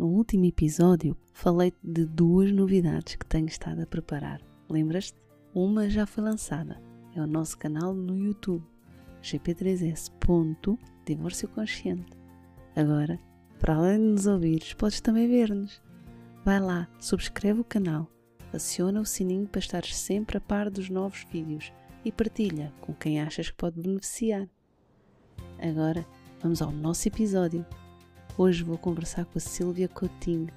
No último episódio falei de duas novidades que tenho estado a preparar. Lembras-te? Uma já foi lançada. É o nosso canal no YouTube, gp3s. Divórcio Consciente. Agora, para além de nos ouvires, podes também ver-nos. Vai lá, subscreve o canal, aciona o sininho para estar sempre a par dos novos vídeos e partilha com quem achas que pode beneficiar. Agora, vamos ao nosso episódio Hoje vou conversar com a Silvia Coutinho.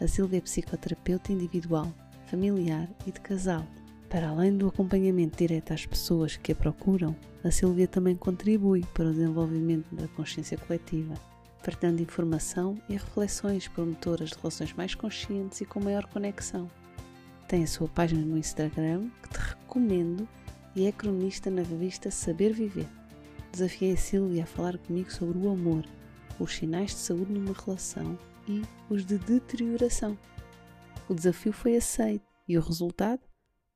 A Silvia é psicoterapeuta individual, familiar e de casal. Para além do acompanhamento direto às pessoas que a procuram, a Silvia também contribui para o desenvolvimento da consciência coletiva, partilhando informação e reflexões promotoras de relações mais conscientes e com maior conexão. Tem a sua página no Instagram, que te recomendo, e é cronista na revista Saber Viver. Desafiei a Silvia a falar comigo sobre o amor os sinais de saúde numa relação e os de deterioração. O desafio foi aceito e o resultado?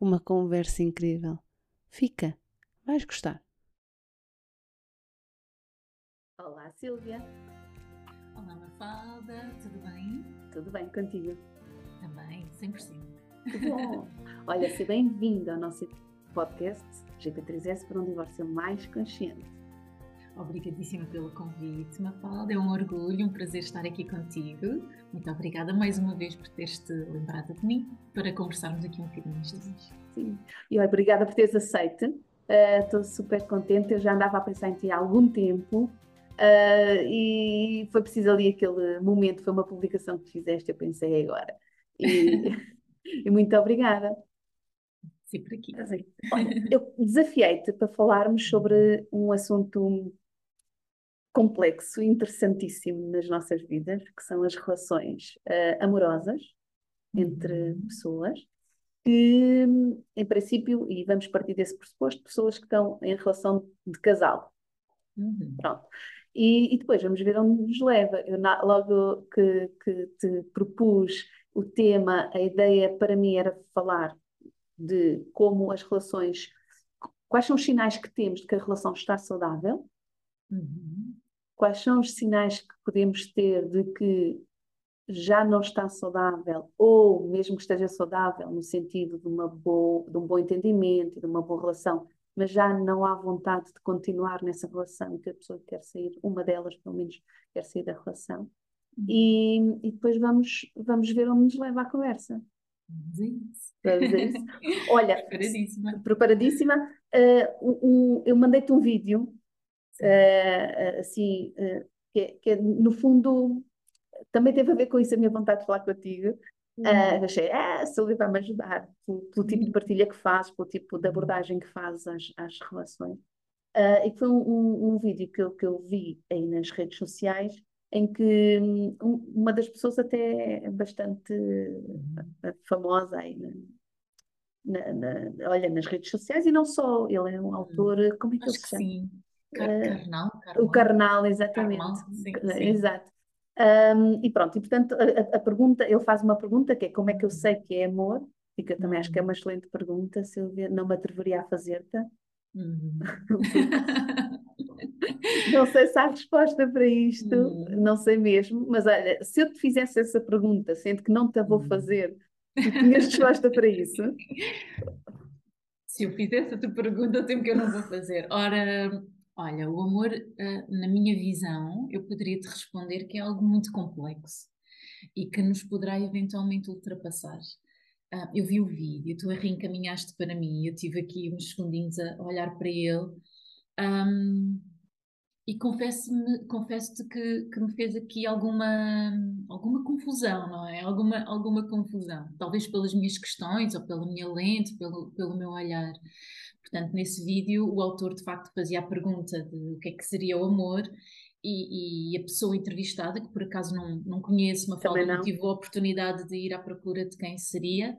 Uma conversa incrível. Fica, vais gostar. Olá, Silvia. Olá, Mafalda, tudo bem? Tudo bem contigo? Também, 100%. Que bom! Olha, seja bem-vindo ao nosso podcast GP3S para um divórcio mais consciente. Obrigadíssima pelo convite, Mafalda. É um orgulho, um prazer estar aqui contigo. Muito obrigada mais uma vez por teres-te lembrado de mim para conversarmos aqui um bocadinho Jesus. Sim, e obrigada por teres aceito. Uh, estou super contente. Eu já andava a pensar em ti há algum tempo uh, e foi preciso ali aquele momento. Foi uma publicação que fizeste, eu pensei agora. E, e muito obrigada. Sempre aqui. Olha, eu desafiei-te para falarmos sobre um assunto complexo interessantíssimo nas nossas vidas, que são as relações uh, amorosas entre uhum. pessoas, que, em princípio, e vamos partir desse pressuposto, pessoas que estão em relação de casal. Uhum. Pronto. E, e, depois vamos ver onde nos leva. Eu, na, logo que, que te propus o tema, a ideia para mim era falar de como as relações, quais são os sinais que temos de que a relação está saudável, uhum quais são os sinais que podemos ter de que já não está saudável, ou mesmo que esteja saudável no sentido de, uma boa, de um bom entendimento, de uma boa relação, mas já não há vontade de continuar nessa relação, que a pessoa quer sair, uma delas pelo menos quer sair da relação. Uhum. E, e depois vamos, vamos ver onde nos leva a conversa. Vamos a isso. Olha, preparadíssima. preparadíssima. Uh, um, eu mandei-te um vídeo uh, assim, uh, que, que, no fundo também teve a ver com isso a minha vontade de falar contigo. Uhum. Uh, achei, ah, a Silvia vai me ajudar pelo, pelo, tipo de uhum. partilha que faz, pelo tipo de abordagem que faz às, às relações. E foi um, um, um, vídeo que eu, que eu vi aí nas redes sociais em que um, uma das pessoas até é bastante uhum. famosa aí na, na, na, olha, nas redes sociais e não só, ele é um autor, como é que Acho ele se chama? Sim. Carnal, carnal. O carnal, exatamente. Carnal, sim, sim. Exato. Um, e pronto, e portanto a, a, pergunta, ele faz uma pergunta que é como é que eu sei que é amor, e que eu também acho que é uma excelente pergunta, Silvia, não me atreveria a fazer-te. Uhum. não sei se há resposta para isto, uhum. não sei mesmo, mas olha, se eu te fizesse essa pergunta, sendo que não te a vou uhum. fazer, e tinhas resposta para isso? Se eu fizesse a tua pergunta, o tempo que eu não vou fazer. Ora, Olha, o amor, eh, na minha visão, eu poderia te responder que é algo muito complexo e que nos poderá eventualmente ultrapassar. Ah, eu vi o vídeo, tu a reencaminhaste para mim, eu tive aqui uns segundinhos a olhar para ele um, e confesso-te confesso que, que me fez aqui alguma, alguma confusão, não é? Alguma, alguma confusão, talvez pelas minhas questões ou pela minha lente, pelo, pelo meu olhar. Portanto, nesse vídeo, o autor de facto fazia a pergunta de o que é que seria o amor e, e, a pessoa entrevistada, que por acaso não, não conheço, uma falta não tive a oportunidade de ir à procura de quem seria,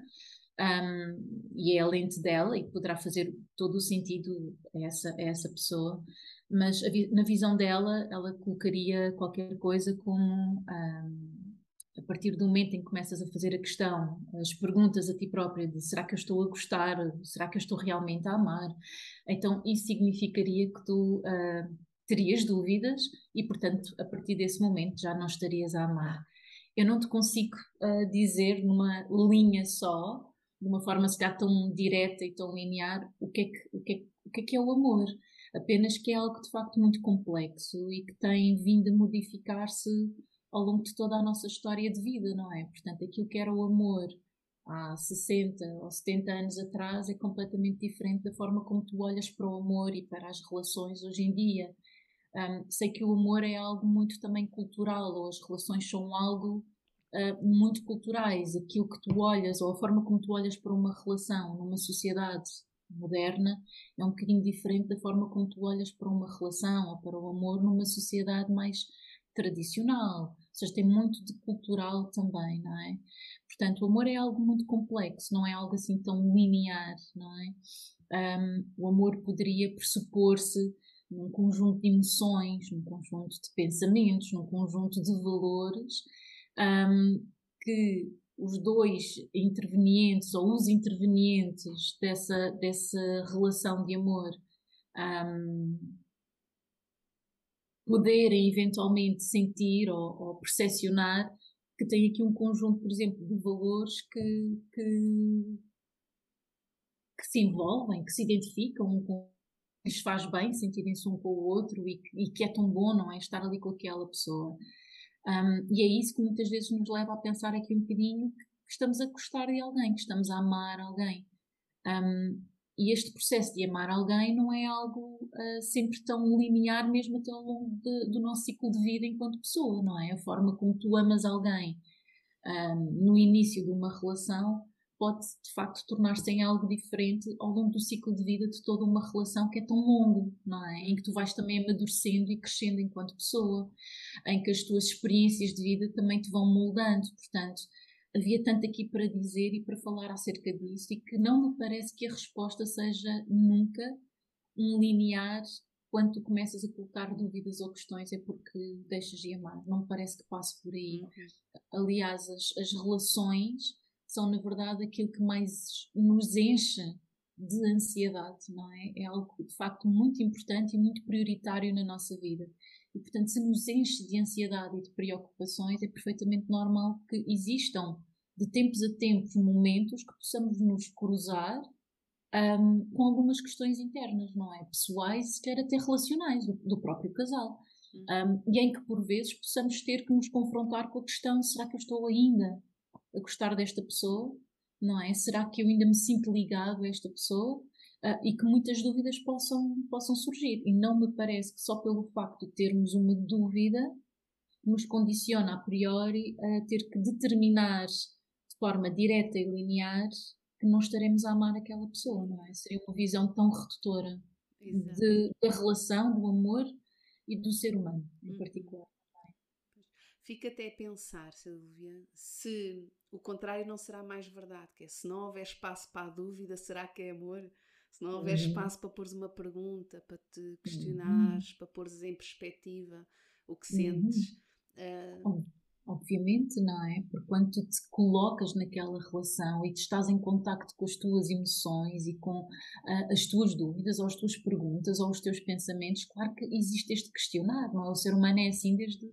um, e é a lente dela, e poderá fazer todo o sentido a essa, a essa pessoa, mas na visão dela, ela colocaria qualquer coisa como. Um, a partir do momento em que começas a fazer a questão, as perguntas a ti própria de será que eu estou a gostar, será que eu estou realmente a amar, então isso significaria que tu uh, terias dúvidas e, portanto, a partir desse momento já não estarias a amar. Eu não te consigo uh, dizer numa linha só, de uma forma se calhar tão direta e tão linear, o que é que, o que, é, o que, é, que é o amor. Apenas que é algo de facto muito complexo e que tem vindo a modificar-se ao longo de toda a nossa história de vida, não é? Portanto, aquilo que era o amor há 60 ou 70 anos atrás é completamente diferente da forma como tu olhas para o amor e para as relações hoje em dia. Um, sei que o amor é algo muito também cultural, ou as relações são algo uh, muito culturais. Aquilo que tu olhas, ou a forma como tu olhas para uma relação numa sociedade moderna, é um bocadinho diferente da forma como tu olhas para uma relação ou para o amor numa sociedade mais tradicional. Seja, tem muito de cultural também, não é? Portanto, o amor é algo muito complexo, não é algo assim tão linear, não é? Um, o amor poderia pressupor-se num conjunto de emoções, num conjunto de pensamentos, num conjunto de valores, um, que os dois intervenientes ou os intervenientes dessa, dessa relação de amor um, poderem eventualmente sentir ou, ou percepcionar que tem aqui um conjunto, por exemplo, de valores que, que, que se envolvem, que se identificam com lhes faz bem sentirem-se um com o outro e, e, que é tão bom, não é? Estar ali com aquela pessoa. Um, e é isso que muitas vezes nos leva a pensar aqui um bocadinho que estamos a gostar de alguém, que estamos a amar alguém. Um, e este processo de amar alguém não é algo uh, sempre tão linear, mesmo até ao longo de, do nosso ciclo de vida enquanto pessoa, não é? A forma como tu amas alguém um, no início de uma relação pode de facto tornar-se em algo diferente ao longo do ciclo de vida de toda uma relação que é tão longo, não é? Em que tu vais também amadurecendo e crescendo enquanto pessoa, em que as tuas experiências de vida também te vão moldando, portanto, havia tanto aqui para dizer e para falar acerca disso e que não me parece que a resposta seja nunca um linear quando tu começas a colocar dúvidas ou questões é porque deixas de amar. Não me parece que passe por aí. Uhum. Aliás, as, as relações são, na verdade, aquilo que mais nos enche de ansiedade, não é? É algo de facto muito importante e muito prioritário na nossa vida. E, portanto, se nos enche de ansiedade e de preocupações, é perfeitamente normal que existam, de tempos a tempos, momentos que possamos nos cruzar um, com algumas questões internas, não é? Pessoais, quer até relacionais, do, do próprio casal. Um, e em que, por vezes, possamos ter que nos confrontar com a questão: será que eu estou ainda a gostar desta pessoa, não é? Será que eu ainda me sinto ligado a esta pessoa? Uh, e que muitas dúvidas possam, possam surgir. E não me parece que só pelo facto de termos uma dúvida nos condiciona a priori a ter que determinar de forma direta e linear que não estaremos a amar aquela pessoa, não é? Seria uma visão tão redutora de, da relação, do amor e do ser humano em uhum. particular. Fica até a pensar, Silvia, se o contrário não será mais verdade, que é se não houver espaço para a dúvida, será que é amor? Se não houver uhum. espaço para pôres uma pergunta, para te questionares, uhum. para pôres em perspectiva o que sentes. Uhum. Uh... Obviamente, não é? Porque quando tu te colocas naquela relação e te estás em contacto com as tuas emoções e com uh, as tuas dúvidas ou as tuas perguntas ou os teus pensamentos, claro que existe este questionar, não é? O ser humano é assim desde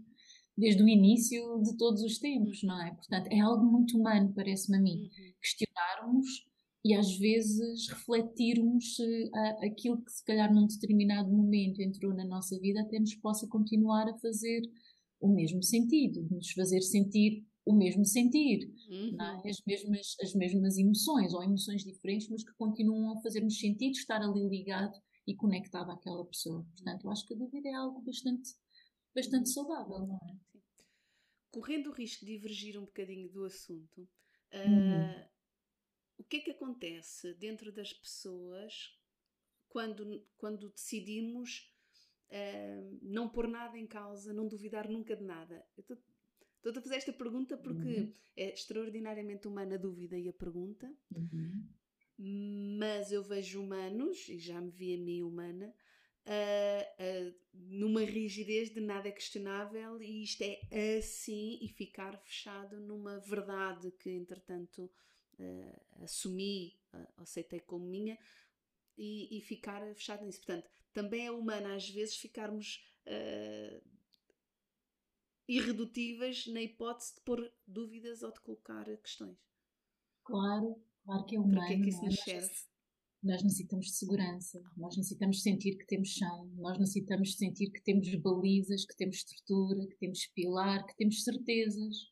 desde o início de todos os tempos, não é? Portanto, é algo muito humano, parece-me a mim, uhum. questionarmos e às vezes refletirmos uh, aquilo que se calhar num determinado momento entrou na nossa vida até nos possa continuar a fazer o mesmo sentido, nos fazer sentir o mesmo sentir, é? uhum. é? as, mesmas, as mesmas emoções ou emoções diferentes, mas que continuam a fazer-nos sentido estar ali ligado e conectado àquela pessoa. Portanto, eu acho que a dúvida é algo bastante, bastante saudável, não é? correndo o risco de divergir um bocadinho do assunto, uh, o que é que acontece dentro das pessoas quando, quando decidimos uh, não pôr nada em causa, não duvidar nunca de nada. Estou a fazer esta pergunta porque uhum. é extraordinariamente humana a dúvida e a pergunta, uhum. mas eu vejo humanos, e já me vi a mim humana, uh, uh, numa rigidez de nada é questionável e isto é assim e ficar fechado numa verdade que entretanto uh, assumi, aceitei como minha e, e, ficar fechado nisso. Portanto, também é humano às vezes ficarmos irredutíveis na hipótese de pôr dúvidas ou de colocar questões. Claro, claro que é humano. Para que é que isso nos serve? Nós necessitamos de segurança, nós necessitamos sentir que temos chão, nós necessitamos sentir que temos balizas, que temos estrutura, que temos pilar, que temos certezas.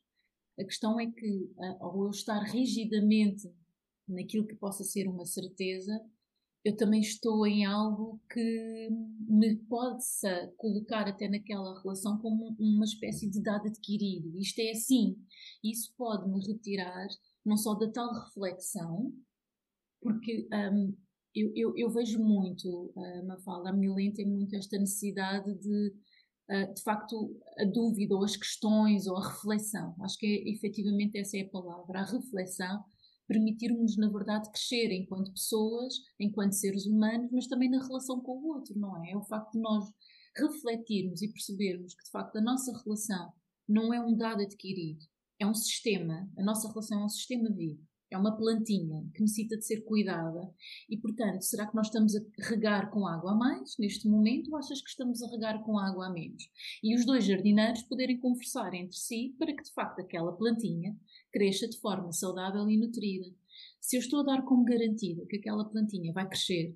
A questão é que, ao eu estar rigidamente naquilo que possa ser uma certeza, eu também estou em algo que me possa colocar até naquela relação como uma espécie de dado adquirido. Isto é assim. Isso pode me retirar não só da tal reflexão, porque um, eu, eu, eu, vejo muito, uh, Mafalda, a Milene tem muito esta necessidade de, de facto, a dúvida ou as questões ou a reflexão. Acho que é, efetivamente essa é a palavra, a reflexão, permitir-nos, na verdade, crescer enquanto pessoas, enquanto seres humanos, mas também na relação com o outro, não é? É o facto de nós refletirmos e percebermos que, de facto, a nossa relação não é um dado adquirido, é um sistema, a nossa relação é um sistema vivo é uma plantinha que necessita de ser cuidada e, portanto, será que nós estamos a regar com água a mais neste momento ou achas que estamos a regar com água a menos? E os dois jardineiros poderem conversar entre si para que, de facto, aquela plantinha cresça de forma saudável e nutrida. Se eu estou a dar como garantida que aquela plantinha vai crescer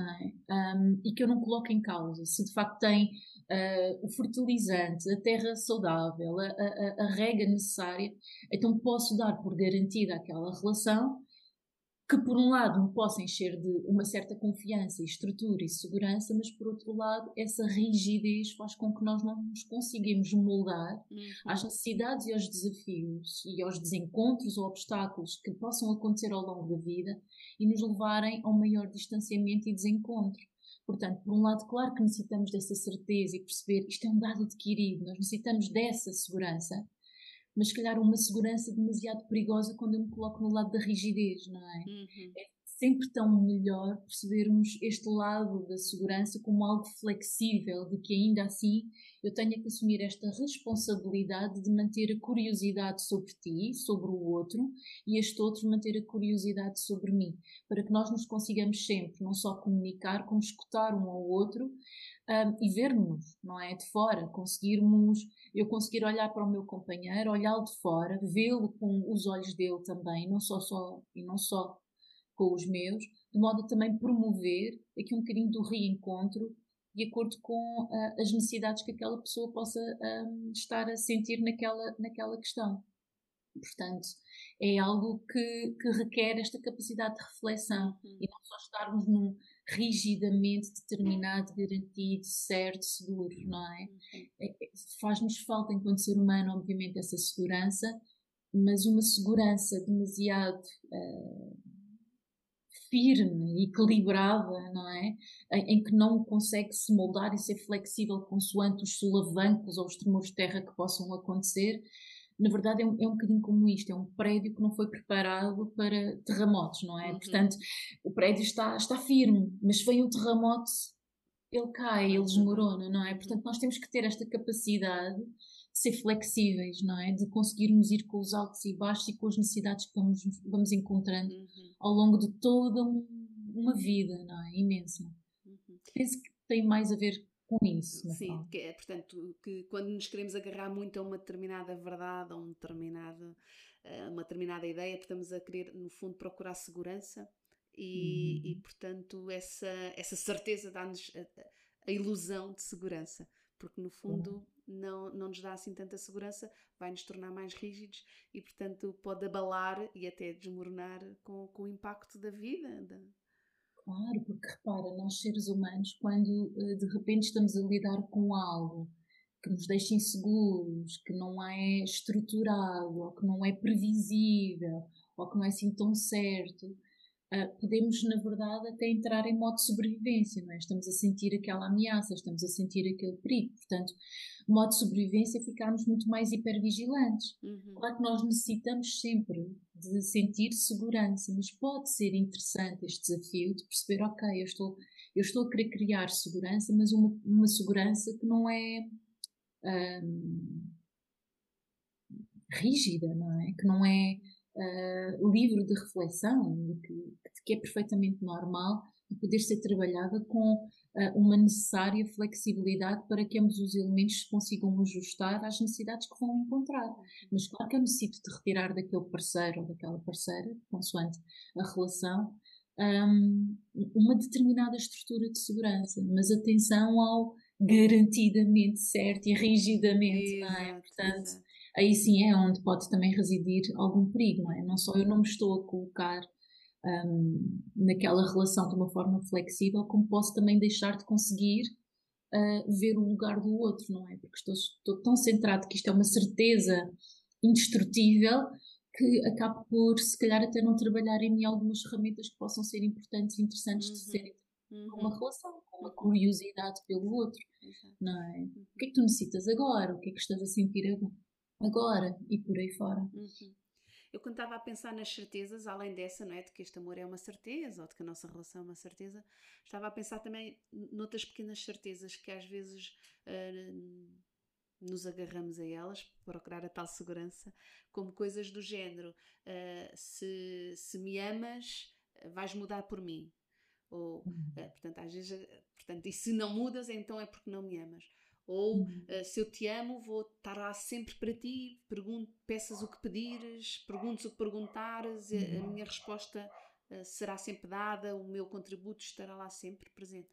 é? um, e que eu não coloco em causa se de facto tem uh, o fertilizante, a terra saudável, a, a, a, rega necessária, então posso dar por garantida aquela relação que por um lado me possa encher de uma certa confiança e estrutura e segurança, mas por outro lado essa rigidez faz com que nós não nos conseguimos moldar uhum. às necessidades e aos desafios e aos desencontros ou obstáculos que possam acontecer ao longo da vida e nos levarem a um maior distanciamento e desencontro. Portanto, por um lado, claro que necessitamos dessa certeza e perceber isto é um dado adquirido, nós necessitamos dessa segurança, mas se calhar uma segurança demasiado perigosa quando eu me coloco no lado da rigidez, não é? Uhum. É sempre tão melhor percebermos este lado da segurança como algo flexível, de que ainda assim eu tenha que assumir esta responsabilidade de manter a curiosidade sobre ti, sobre o outro, e este outro manter a curiosidade sobre mim, para que nós nos consigamos sempre não só comunicar, como escutar um ao outro um, e vermos, não é? De fora, conseguirmos, eu conseguir olhar para o meu companheiro, olhá-lo de fora, vê-lo com os olhos dele também, não só, só e não só com os meus, de modo a também promover aqui um bocadinho do reencontro de acordo com uh, as necessidades que aquela pessoa possa um, estar a sentir naquela, naquela questão. Portanto, é algo que, que requer esta capacidade de reflexão uhum. e não só estarmos num rigidamente determinado, garantido, certo, seguro, não é? É, é Faz-nos falta, enquanto ser humano, obviamente, essa segurança, mas uma segurança demasiado uh, firme, equilibrada, não é? Em, em, que não consegue se moldar e ser flexível consoante os solavancos ou os tremores de terra que possam acontecer. Na verdade, é um, é um bocadinho como isto: é um prédio que não foi preparado para terremotos, não é? Uhum. Portanto, o prédio está, está firme, mas vem o terremoto, ele cai, ele desmorona, não é? Portanto, nós temos que ter esta capacidade ser flexíveis, não é? De conseguirmos ir com os altos e baixos e com as necessidades que vamos, vamos encontrando uhum. ao longo de toda uma vida, não é? Imensa. Uhum. Penso que tem mais a ver com isso. Sim, que é, portanto, que quando nos queremos agarrar muito a uma determinada verdade, a um determinado, a uma determinada ideia, estamos a querer, no fundo, procurar segurança e, uhum. e portanto, essa, essa certeza dá-nos a, a, ilusão de segurança, porque no fundo uhum não, não nos dá assim tanta segurança, vai nos tornar mais rígidos e, portanto, pode abalar e até desmoronar com, com o impacto da vida. Da... Claro, porque repara, nós seres humanos, quando eh, de repente estamos a lidar com algo que nos deixa inseguros, que não é estruturado, ou que não é previsível, ou que não é assim tão certo, uh, podemos, na verdade, até entrar em modo de sobrevivência, não é? Estamos a sentir aquela ameaça, estamos a sentir aquele perigo. Portanto, modo de sobrevivência é ficarmos muito mais hipervigilantes. Uhum. Claro que nós necessitamos sempre de sentir segurança, mas pode ser interessante este desafio de perceber, ok, eu estou, eu estou a querer criar segurança, mas uma, uma segurança que não é um, rígida, não é? Que não é uh, livre de reflexão, que, que, é perfeitamente normal de poder ser trabalhada com uma necessária flexibilidade para que ambos os elementos se consigam ajustar às necessidades que vão encontrar. Mas claro que eu necessito de retirar daquele parceiro ou daquela parceira, consoante a relação, um, uma determinada estrutura de segurança, mas atenção ao garantidamente certo e rigidamente, Exato, não é? Portanto, exato aí sim é onde pode também residir algum perigo, não é? Não só eu não me estou a colocar um, naquela relação de uma forma flexível, como posso também deixar de conseguir uh, ver o lugar do outro, não é? Porque estou, estou tão centrado que isto é uma certeza indestrutível que acabo por, se calhar, até não trabalhar em mim algumas ferramentas que possam ser importantes e interessantes uhum. de serem uhum. uma relação, com uma curiosidade pelo outro, Exato. não é? Uhum. O que é que tu necessitas agora? O que é que estás a sentir agora? agora e por aí fora. Uhum. Eu quando estava a pensar nas certezas, além dessa, não é? De que este amor é uma certeza ou de que a nossa relação é uma certeza, estava a pensar também noutras pequenas certezas que às vezes uh, nos agarramos a elas, procurar a tal segurança, como coisas do género: uh, se, se me amas, vais mudar por mim. Ou, uh, portanto, às vezes, portanto, e se não mudas, então é porque não me amas. Ou uhum. uh, se eu te amo, vou estar lá sempre para ti, pergunto, peças o que pedires, perguntes o que perguntares, uhum. a, minha resposta uh, será sempre dada, o meu contributo estará lá sempre presente.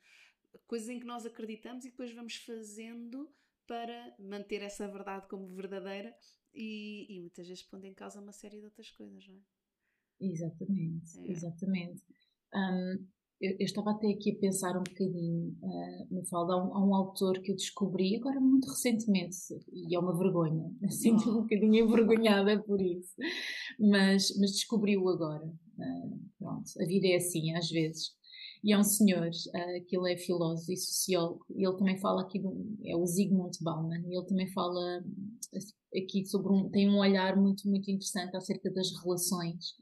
Coisas em que nós acreditamos e depois vamos fazendo para manter essa verdade como verdadeira e, e muitas vezes pondo em causa uma série de outras coisas, não é? Exatamente, é. exatamente. Um, eu, eu, estava até aqui a pensar um bocadinho, uh, no falda, há um, há um autor que eu descobri agora muito recentemente, e é uma vergonha, sinto um bocadinho envergonhada por isso, mas, mas descobri-o agora. Uh, pronto, a vida é assim, às vezes. E é um senhor, uh, que ele é filósofo e sociólogo, e ele também fala aqui, do, é o Zygmunt Bauman, e ele também fala aqui sobre um, tem um olhar muito, muito interessante acerca das relações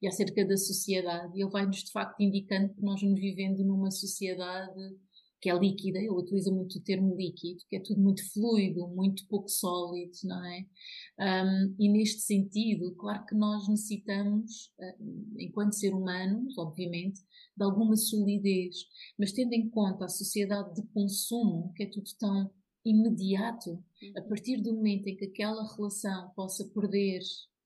e acerca da sociedade. E ele vai-nos de facto indicando que nós vamos vivendo numa sociedade que é líquida, ele utiliza muito o termo líquido, que é tudo muito fluido, muito pouco sólido, não é? Um, e neste sentido, claro que nós necessitamos, enquanto ser humanos, obviamente, de alguma solidez, mas tendo em conta a sociedade de consumo, que é tudo tão imediato, uhum. a partir do momento em que aquela relação possa perder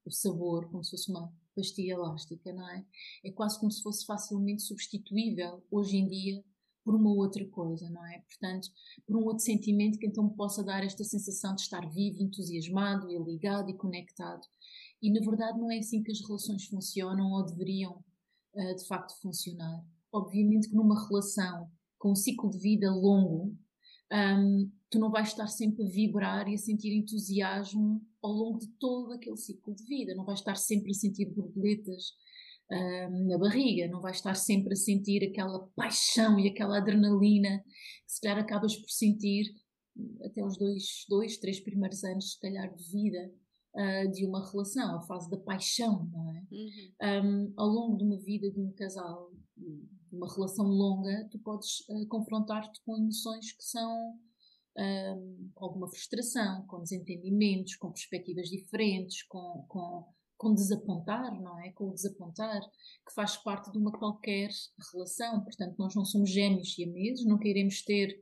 o sabor, como se fosse uma pastilha elástica, não é? É quase como se fosse facilmente substituível hoje em dia por uma outra coisa, não é? Portanto, por um outro sentimento que então possa dar esta sensação de estar vivo, entusiasmado e ligado e conectado. E na verdade não é assim que as relações funcionam ou deveriam uh, de facto funcionar. Obviamente que numa relação com um ciclo de vida longo, um, tu não vais estar sempre a vibrar e a sentir entusiasmo ao longo de todo aquele ciclo de vida, não vais estar sempre a sentir borboletas um, na barriga, não vais estar sempre a sentir aquela paixão e aquela adrenalina que se calhar acabas por sentir até os dois, dois três primeiros anos, se calhar, de vida uh, de uma relação, a fase da paixão, não é? Uhum. Um, ao longo de uma vida de um casal, de uma relação longa, tu podes uh, confrontar-te com emoções que são um, alguma frustração, com desentendimentos, com perspectivas diferentes, com, com, com desapontar, não é? Com o desapontar, que faz parte de uma qualquer relação. Portanto, nós não somos gêmeos e siameses, não queremos ter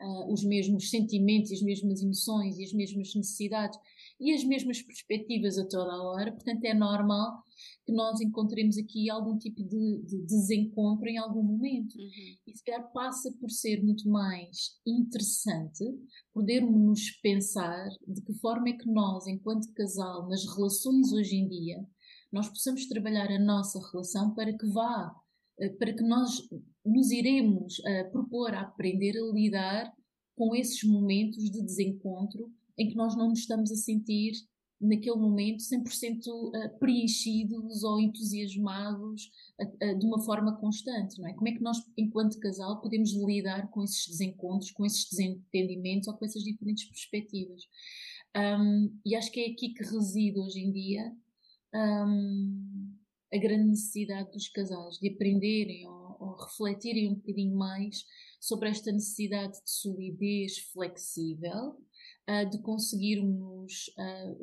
uh, os mesmos sentimentos, as mesmas emoções e as mesmas necessidades e as mesmas perspectivas a toda a hora, portanto é normal que nós encontremos aqui algum tipo de, de desencontro em algum momento. Uhum. E se calhar passa por ser muito mais interessante podermos pensar de que forma é que nós, enquanto casal, nas relações hoje em dia, nós possamos trabalhar a nossa relação para que vá, eh, para que nós nos iremos uh, propor a aprender a lidar com esses momentos de desencontro em que nós não nos estamos a sentir naquele momento 100% uh, preenchidos ou entusiasmados uh, uh, de uma forma constante, não é? Como é que nós, enquanto casal, podemos lidar com esses desencontros, com esses desentendimentos ou com essas diferentes perspectivas? Um, e acho que é aqui que reside hoje em dia um, a grande necessidade dos casais de aprenderem ou, ou refletirem um bocadinho mais sobre esta necessidade de solidez flexível, de conseguirmos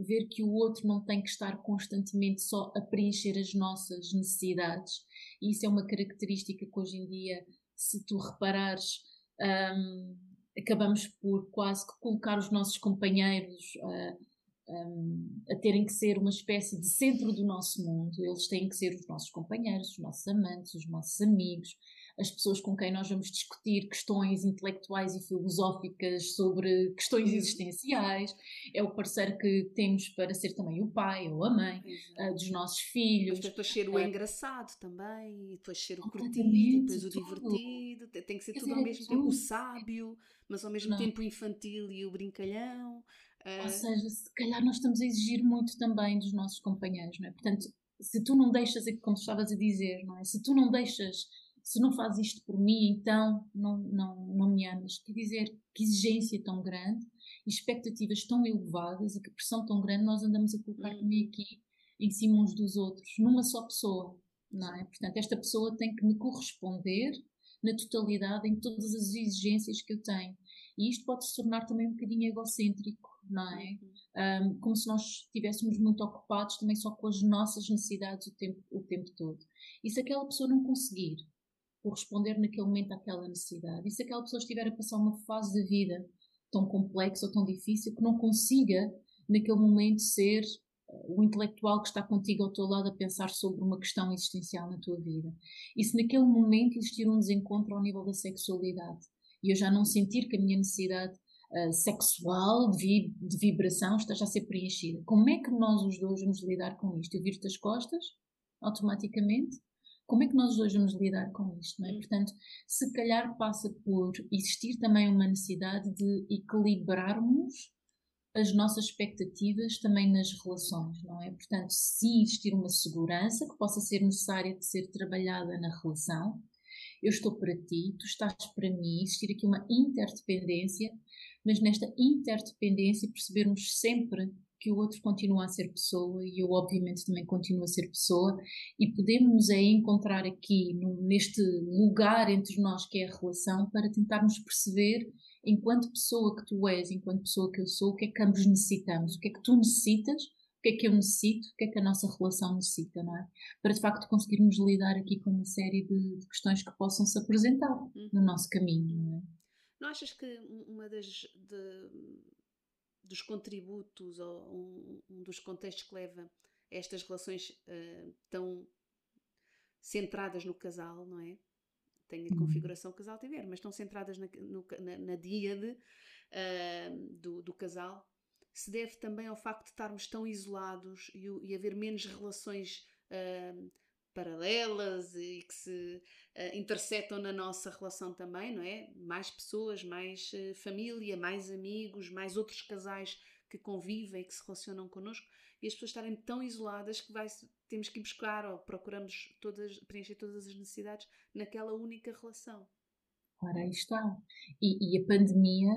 ver que o outro não tem que estar constantemente só a preencher as nossas necessidades. E isso é uma característica que hoje em dia, se tu reparares, um, acabamos por quase que colocar os nossos companheiros uh, um, a terem que ser uma espécie de centro do nosso mundo. Eles têm que ser os nossos companheiros, os nossos amantes, os nossos amigos, as pessoas com quem nós vamos discutir questões intelectuais e filosóficas sobre questões uhum. existenciais, é o parceiro que temos para ser também o pai ou a mãe uh, dos nossos filhos. Mas depois ser o uh, engraçado também, depois ser o curtido, depois o divertido, tem que ser Quer tudo dizer, ao mesmo tudo. tempo o sábio, mas ao mesmo Não. tempo o infantil e o brincalhão. Uh... Ou seja, se calhar nós estamos a exigir muito também dos nossos companheiros, não é? Portanto, se tu não deixas, como estavas a dizer, não é? Se tu não deixas se não fazes isto por mim, então não, não, não me amas. Quer dizer, que exigência tão grande, expectativas tão elevadas e que pressão tão grande nós andamos a colocar uhum. também aqui em cima uns dos outros, numa só pessoa, não é? Portanto, esta pessoa tem que me corresponder na totalidade em todas as exigências que eu tenho. E isto pode se tornar também um bocadinho egocêntrico, não é? Uhum. Um, como se nós estivéssemos muito ocupados também só com as nossas necessidades o tempo, o tempo todo. E se aquela pessoa não conseguir corresponder naquele momento àquela necessidade. E se aquela pessoa estiver a passar uma fase da vida tão complexa ou tão difícil que não consiga, naquele momento, ser eh, o intelectual que está contigo ao teu lado a pensar sobre uma questão existencial na tua vida. E se naquele momento existir um desencontro ao nível da sexualidade e eu já não sentir que a minha necessidade uh, sexual, de, de, vibração, esteja a ser preenchida, como é que nós os dois vamos lidar com isto? Eu viro-te as costas, automaticamente, como é que nós hoje vamos lidar com isto, não é? Hum. Portanto, se calhar passa por existir também uma necessidade de equilibrarmos as nossas expectativas também nas relações, não é? Portanto, se existir uma segurança que possa ser necessária de ser trabalhada na relação, eu estou para ti, tu estás para mim, existir aqui uma interdependência, mas nesta interdependência percebermos sempre que o outro continua a ser pessoa e eu obviamente também continuo a ser pessoa e podemos é encontrar aqui neste lugar entre nós que é a relação para tentarmos perceber enquanto pessoa que tu és, enquanto pessoa que eu sou, o que é que ambos necessitamos, o que é que tu necessitas, o que é que eu necessito, o que é que a nossa relação necessita, não é? Para de facto conseguirmos lidar aqui com uma série de, de questões que possam se apresentar uhum. no nosso caminho, não é? Não achas que uma das de dos contributos ou um, um, dos contextos que leva a estas relações uh, tão centradas no casal, não é? Tem a uhum. configuração que o casal tiver, mas estão centradas na, no, na, na díade uh, do, do, casal, se deve também ao facto de estarmos tão isolados e, e haver menos relações uh, paralelas e que se uh, interceptam na nossa relação também, não é? Mais pessoas, mais uh, família, mais amigos, mais outros casais que convivem, que se relacionam connosco e as pessoas estarem tão isoladas que vai, temos que ir buscar ou procuramos todas, preencher todas as necessidades naquela única relação. Ora, aí está. E, e, a pandemia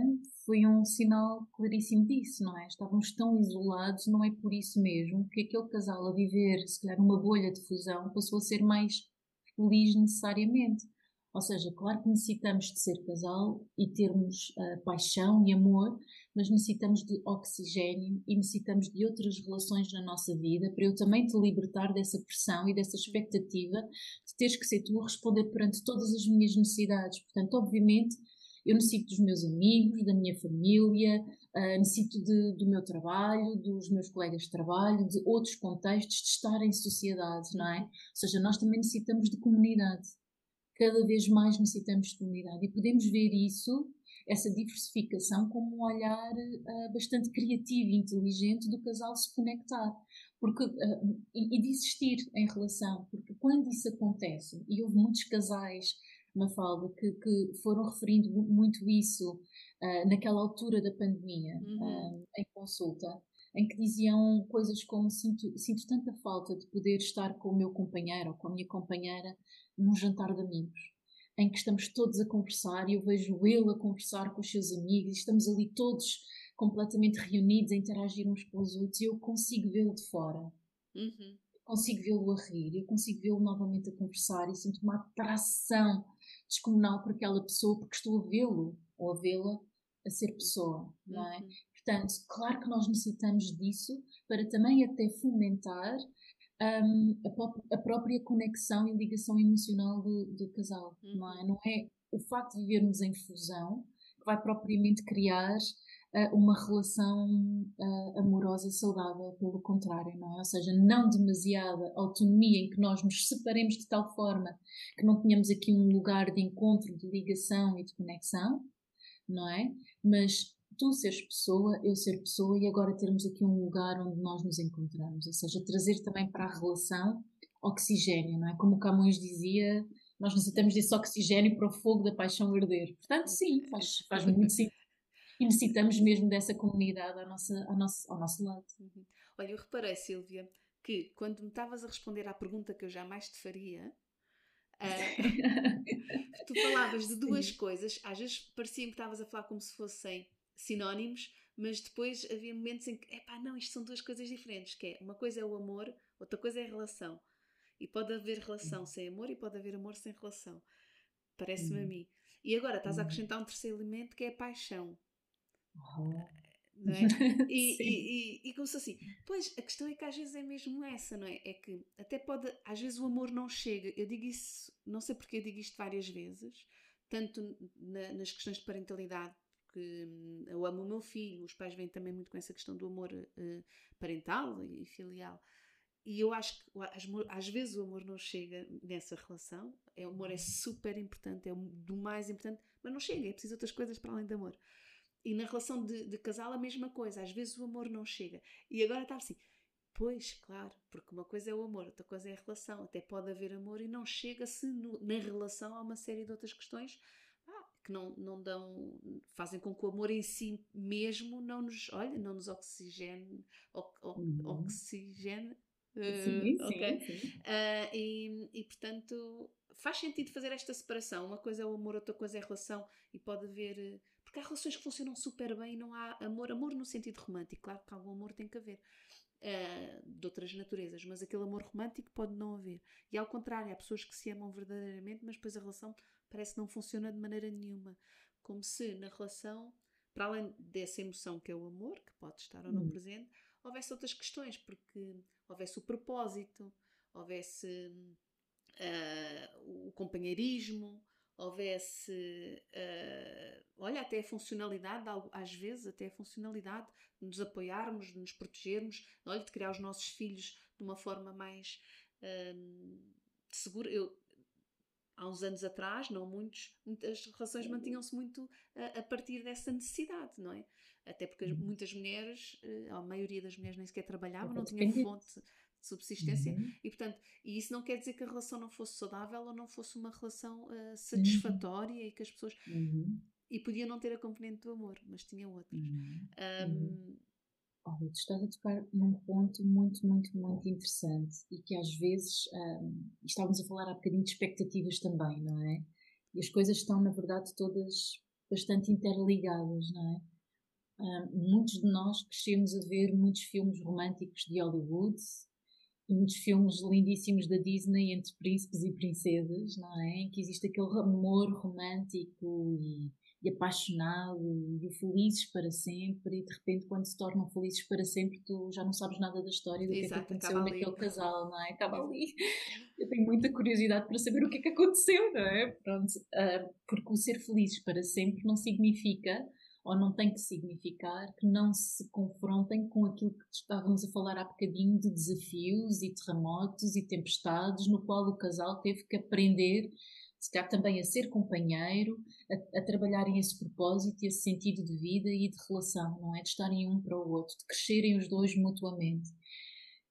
foi um sinal claríssimo disso, não é? Estávamos tão isolados, não é por isso mesmo que aquele casal a viver, se calhar, numa bolha de fusão passou a ser mais feliz necessariamente. Ou seja, claro que necessitamos de ser casal e termos uh, paixão e amor, mas necessitamos de oxigênio e necessitamos de outras relações na nossa vida para eu também te libertar dessa pressão e dessa expectativa de teres que ser tu a responder perante todas as minhas necessidades. Portanto, obviamente, eu necessito dos meus amigos, da minha família, uh, necessito de, do meu trabalho, dos meus colegas de trabalho, de outros contextos, de estar em sociedade, não é? Ou seja, nós também necessitamos de comunidade cada vez mais necessitamos de comunidade e podemos ver isso, essa diversificação, como um olhar uh, bastante criativo e inteligente do casal se conectar porque, uh, e, e de existir em relação, porque quando isso acontece, e houve muitos casais, Mafalda, que, que foram referindo muito isso uh, naquela altura da pandemia, uhum. em consulta, em que diziam coisas como sinto, sinto tanta falta de poder estar com o meu companheiro ou com a minha companheira num jantar de amigos, em que estamos todos a conversar e eu vejo ele a conversar com os seus amigos e estamos ali todos completamente reunidos a interagir uns com os outros e eu consigo vê-lo de fora. Uhum. Consigo vê-lo a rir, eu consigo vê-lo novamente a conversar e sinto uma atração descomunal por aquela pessoa porque estou a vê-lo ou a vê-la a ser pessoa, não é? Uhum. Portanto, claro que nós necessitamos disso para também até fomentar um, a, a, própria conexão e ligação emocional do, do casal, uhum. não é? Não é o facto de vivermos em fusão que vai propriamente criar uh, uma relação uh, amorosa saudável, pelo contrário, não é? Ou seja, não demasiada autonomia em que nós nos separemos de tal forma que não tenhamos aqui um lugar de encontro, de ligação e de conexão, não é? Mas tu seres pessoa, eu ser pessoa e agora termos aqui um lugar onde nós nos encontramos, ou seja, trazer também para a relação oxigênio, não é? Como o Camões dizia, nós necessitamos desse oxigênio para o fogo da paixão arder. Portanto, sim, faz, faz muito sentido. E necessitamos mesmo dessa comunidade ao nosso, ao nosso, ao nosso lado. Uhum. Olha, eu reparei, Silvia, que quando me estavas a responder à pergunta que eu jamais te faria, Uh, tu falavas de duas coisas, às vezes parecia que estavas a falar como se fossem sinónimos, mas depois havia momentos em que, epá, não, isto são duas coisas diferentes, que é, uma coisa é o amor, outra coisa é a relação. E pode haver relação uhum. sem amor e pode haver amor sem relação. Parece-me uhum. a mim. E agora estás a uhum. acrescentar um terceiro elemento que é a paixão. Uhum. Não é? E, e, e, e como se assim, pois a questão é que às vezes é mesmo essa, não é? É que até pode, às vezes o amor não chega. Eu digo isso, não sei porque eu digo isto várias vezes, tanto na, nas questões de parentalidade porque hum, eu amo o meu filho, os pais vêm também muito com essa questão do amor uh, parental e filial. E eu acho que às, às, vezes o amor não chega nessa relação. É, o amor é super importante, é do mais importante, mas não chega, é preciso outras coisas para além do amor. E na relação de, de casal a mesma coisa, às vezes o amor não chega. E agora está assim, Pois, claro, porque uma coisa é o amor, outra coisa é a relação. Até pode haver amor e não chega-se na relação a uma série de outras questões que não, não dão, fazem com que o amor em si mesmo não nos, olha, não nos oxigene, uhum. oxigene, uh, sim, okay? sim, sim. Uh, e, e portanto faz sentido fazer esta separação. Uma coisa é o amor, outra coisa é a relação, e pode haver. Porque há relações que funcionam super bem e não há amor, amor no sentido romântico. Claro que algum amor tem que haver. Uh, de outras naturezas, mas aquele amor romântico pode não haver. E ao contrário, há pessoas que se amam verdadeiramente, mas depois a relação parece que não funciona de maneira nenhuma. Como se na relação, para além dessa emoção que é o amor, que pode estar ou não hum. presente, houvesse outras questões, porque houvesse o propósito, houvesse uh, o companheirismo, houvesse, uh, olha, até a funcionalidade, às vezes, até a funcionalidade de nos apoiarmos, de nos protegermos, olha, de criar os nossos filhos de uma forma mais uh, segura. Eu, há uns anos atrás, não muitos, as relações mantinham-se muito a, a, partir dessa necessidade, não é? Até porque uhum. muitas mulheres, eh, a maioria das mulheres nem sequer trabalhavam, não tinham fonte de subsistência uhum. e portanto, e isso não quer dizer que a relação não fosse saudável ou não fosse uma relação uh, satisfatória uhum. e que as pessoas uhum. e podia não ter a componente do amor, mas tinha outras. Um, uhum. Olha, tu estás a tocar num ponto muito, muito, muito interessante e que às vezes um, estávamos a falar há bocadinho de expectativas também, não é? E as coisas estão, na verdade, todas bastante interligadas, não é? Um, muitos de nós crescemos a ver muitos filmes românticos de Hollywood e muitos filmes lindíssimos da Disney entre príncipes e princesas, não é? Em que existe aquele amor romântico e e apaixonado e felizes para sempre e de repente quando se tornam felizes para sempre tu já não sabes nada da história do Exato, que é que aconteceu naquele casal, não é? Acaba ali. Eu tenho muita curiosidade para saber o que é que aconteceu, não é? Pronto, uh, porque o ser felizes para sempre não significa ou não tem que significar que não se confrontem com aquilo que estávamos a falar há bocadinho de desafios e terremotos e tempestades no qual o casal teve que aprender se calhar também a ser companheiro, a, a trabalharem esse propósito e esse sentido de vida e de relação, não é? De estarem um para o outro, de crescerem os dois mutuamente.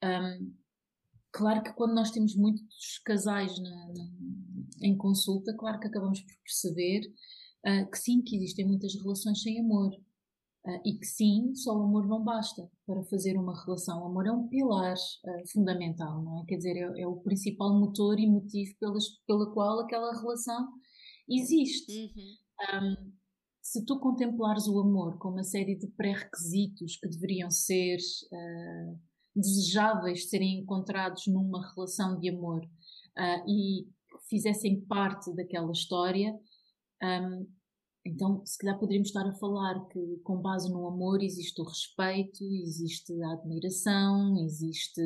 Um, claro que quando nós temos muitos casais na, na, em consulta, claro que acabamos por perceber uh, que sim, que existem muitas relações sem amor. Uh, e que sim, só o amor não basta para fazer uma relação. O amor é um pilar uh, fundamental, não é? Quer dizer, é, é, o principal motor e motivo pelas, pela qual aquela relação existe. Uhum. Um, se tu contemplares o amor com uma série de pré-requisitos que deveriam ser uh, desejáveis de serem encontrados numa relação de amor e fizessem parte daquela história, um, então, se calhar poderíamos estar a falar que, com base no amor, existe o respeito, existe a admiração, existe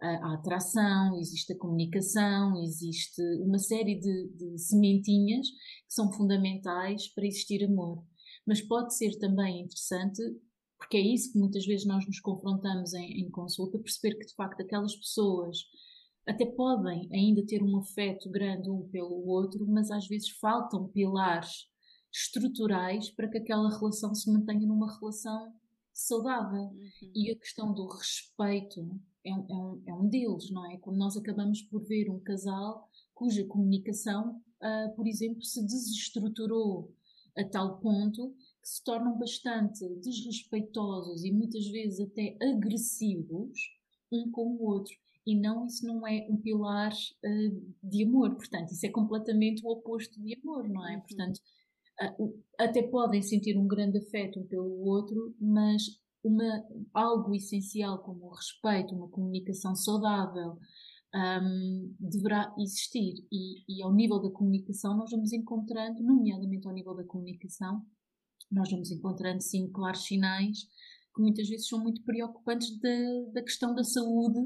a, a atração, existe a comunicação, existe uma série de, de sementinhas que são fundamentais para existir amor. Mas pode ser também interessante, porque é isso que muitas vezes nós nos confrontamos em, em consulta, perceber que de facto aquelas pessoas até podem ainda ter um afeto grande um pelo outro, mas às vezes faltam pilares estruturais para que aquela relação se mantenha numa relação saudável. Uhum. E a questão do respeito é um, é, um, é um deles, não é? Quando nós acabamos por ver um casal cuja comunicação, uh, por exemplo, se desestruturou a tal ponto que se tornam bastante desrespeitosos e muitas vezes até agressivos um com o outro. E não, isso não é um pilar uh, de amor, portanto, isso é completamente o oposto de amor, não é? Uhum. Portanto, até podem sentir um grande afeto um pelo outro, mas uma, algo essencial como o respeito, uma comunicação saudável, um, deverá existir. E, e, ao nível da comunicação, nós vamos encontrando, nomeadamente ao nível da comunicação, nós vamos encontrando, sim, claros sinais que muitas vezes são muito preocupantes da, da questão da saúde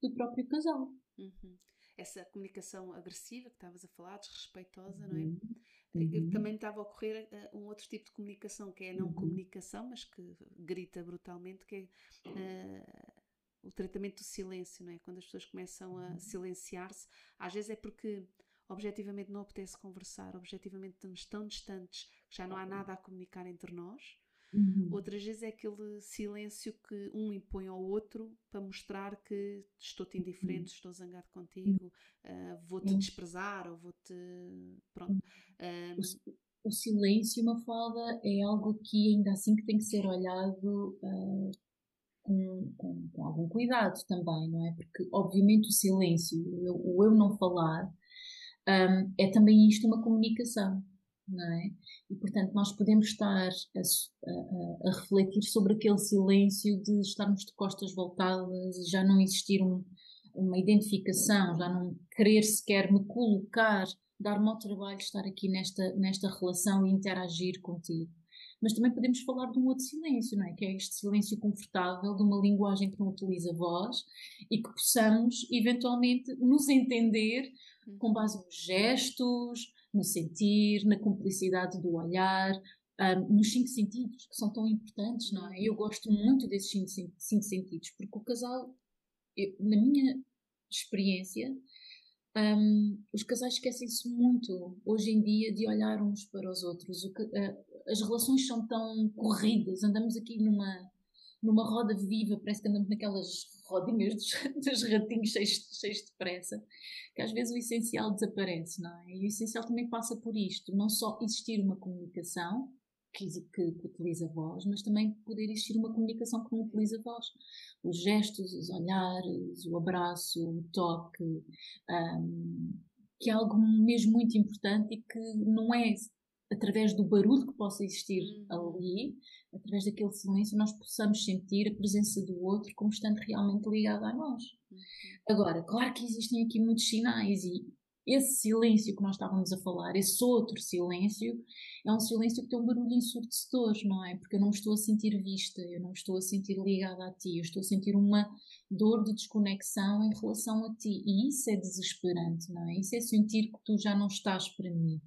do próprio casal. Uhum. Essa comunicação agressiva que estavas a falar, desrespeitosa, uhum. não é? Uhum. Também estava a ocorrer uh, um outro tipo de comunicação, que é a não uhum. comunicação, mas que grita brutalmente, que é uh, o tratamento do silêncio, não é? Quando as pessoas começam a uhum. silenciar-se, às vezes é porque objetivamente não apetece conversar, objetivamente estamos tão distantes que já não há nada a comunicar entre nós, Uhum. Outras vezes é aquele silêncio que um impõe ao outro para mostrar que estou-te indiferente, uhum. estou zangado contigo, uh, vou-te desprezar ou vou-te. Pronto. Um, o, o, silêncio, Mafalda, é algo que ainda assim que tem que ser olhado. Uh, com, com, com, algum cuidado também, não é? Porque, obviamente, o silêncio, o, o eu não falar, um, é também isto uma comunicação é? E portanto nós podemos estar a, a, a, refletir sobre aquele silêncio de estarmos de costas voltadas e já não existir um, uma identificação, já não querer sequer me colocar, dar-me ao trabalho estar aqui nesta, nesta relação e interagir contigo. Mas também podemos falar de um outro silêncio, não é? Que é este silêncio confortável de uma linguagem que não utiliza voz e que possamos eventualmente nos entender com base nos gestos, no sentir, na cumplicidade do olhar, um, nos cinco sentidos, que são tão importantes, não é? Eu gosto muito desses cinco, cinco sentidos, porque o casal, eu, na minha experiência, um, os casais esquecem-se muito hoje em dia de olhar uns para os outros. Que, uh, as relações são tão corridas, andamos aqui numa, numa roda viva, parece que andamos naquelas rodinhas dos, dos ratinhos cheios, cheios de pressa que às vezes o essencial desaparece, não é? E o essencial também passa por isto, não só existir uma comunicação que, que, que utiliza a voz, mas também poder existir uma comunicação que não utiliza a voz. Os gestos, os olhares, o abraço, o toque, um, que é algo mesmo muito importante e que não é através do barulho que possa existir uhum. ali, através daquele silêncio, nós possamos sentir a presença do outro como estando realmente ligado a nós. Uhum. Agora, claro que existem aqui muitos sinais e esse silêncio que nós estávamos a falar, esse outro silêncio, é um silêncio que tem um barulho ensurdecedor, não é? Porque eu não me estou a sentir vista, eu não me estou a sentir ligada a ti, eu estou a sentir uma dor de desconexão em relação a ti. E isso é desesperante, não é? Isso é sentir que tu já não estás para mim.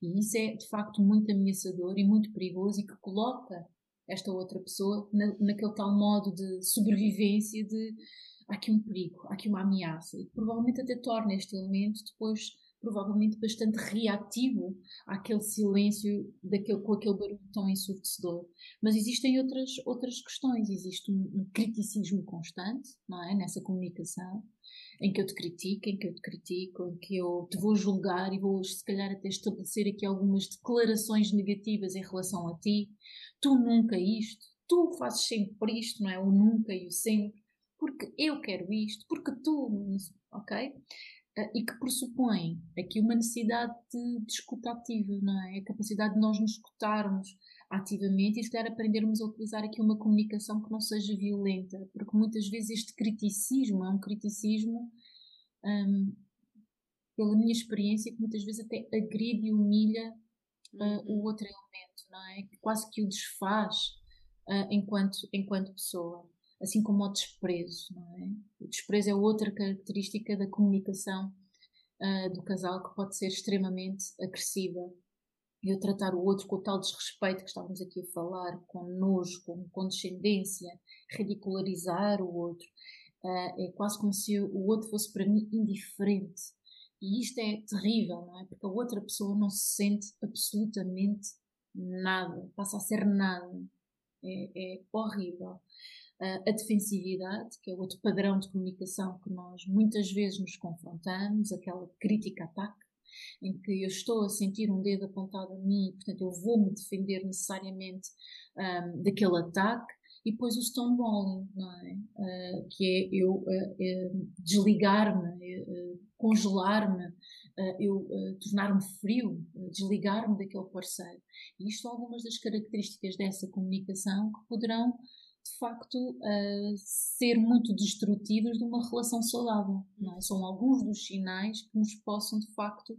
E isso é, de facto, muito ameaçador e muito perigoso e que coloca esta outra pessoa na, naquele tal modo de sobrevivência de há aqui um perigo, há aqui uma ameaça e provavelmente até torna este elemento depois provavelmente bastante reativo àquele silêncio daquele, com aquele barulho tão ensurdecedor. Mas existem outras, outras questões, existe um, um criticismo constante não é? nessa comunicação, em que eu te critico, em que eu te critico, em que eu te vou julgar e vou se calhar até estabelecer aqui algumas declarações negativas em relação a ti, tu nunca isto, tu fazes sempre isto, não é? O nunca e o sempre, porque eu quero isto, porque tu, ok? Uh, e que pressupõe aqui uma necessidade de, de escuta ativa, não é? A capacidade de nós nos escutarmos ativamente e se calhar aprendermos a utilizar aqui uma comunicação que não seja violenta, porque muitas vezes este criticismo é um criticismo, um, pela minha experiência, que muitas vezes até agride e humilha uh, uhum. o outro elemento, não é? Que quase que o desfaz uh, enquanto, enquanto pessoa, assim como o desprezo, não é? O desprezo é outra característica da comunicação uh, do casal que pode ser extremamente agressiva. E o tratar o outro com o tal desrespeito que estávamos aqui a falar, com nojo, com condescendência, ridicularizar o outro, é quase como se o outro fosse para mim indiferente. E isto é terrível, não é? Porque a outra pessoa não se sente absolutamente nada, passa a ser nada. É, é horrível. Uh, a defensividade, que é outro padrão de comunicação que nós muitas vezes nos confrontamos, aquela crítica-ataque, em que eu estou a sentir um dedo apontado a mim, portanto eu vou-me defender necessariamente um, ah, daquele ataque, e depois o stonewalling, não é? Uh, que é eu uh, uh, desligar-me, congelar-me, eu tornar-me frio, desligar-me daquele parceiro. E isto são algumas das características dessa comunicação que poderão, de facto, ser muito destrutivas de uma relação saudável. É? São alguns dos sinais que nos possam, de facto,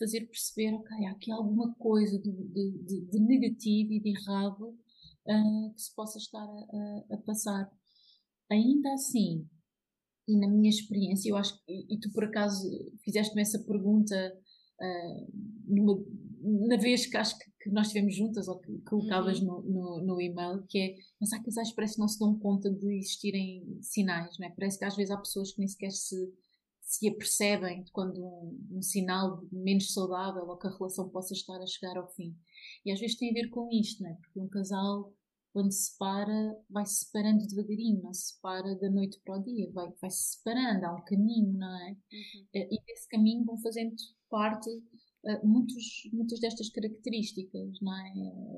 fazer perceber, ok, há aqui alguma coisa de, de, de, de negativo e de errado uh, que se possa estar a, a, passar. Ainda assim, e na minha experiência, eu acho que, e tu por acaso fizeste-me essa pergunta uh, numa, na vez que acho que, nós estivemos juntas, ou que colocavas uhum. no, no, no, e-mail, que é, mas há casais que parece que não se dão conta de existirem sinais, não é? Parece que às vezes há pessoas que nem sequer se, se apercebem de quando um, um sinal menos saudável ou que a relação possa estar a chegar ao fim. E às vezes tem a ver com isto, não é? Porque um casal, quando se separa, vai se separando devagarinho, não se separa da noite para o dia, vai, vai se separando, há um caminho, não é? Uhum. Eh, e desse caminho vão fazendo parte muitos, muitas destas características, não é?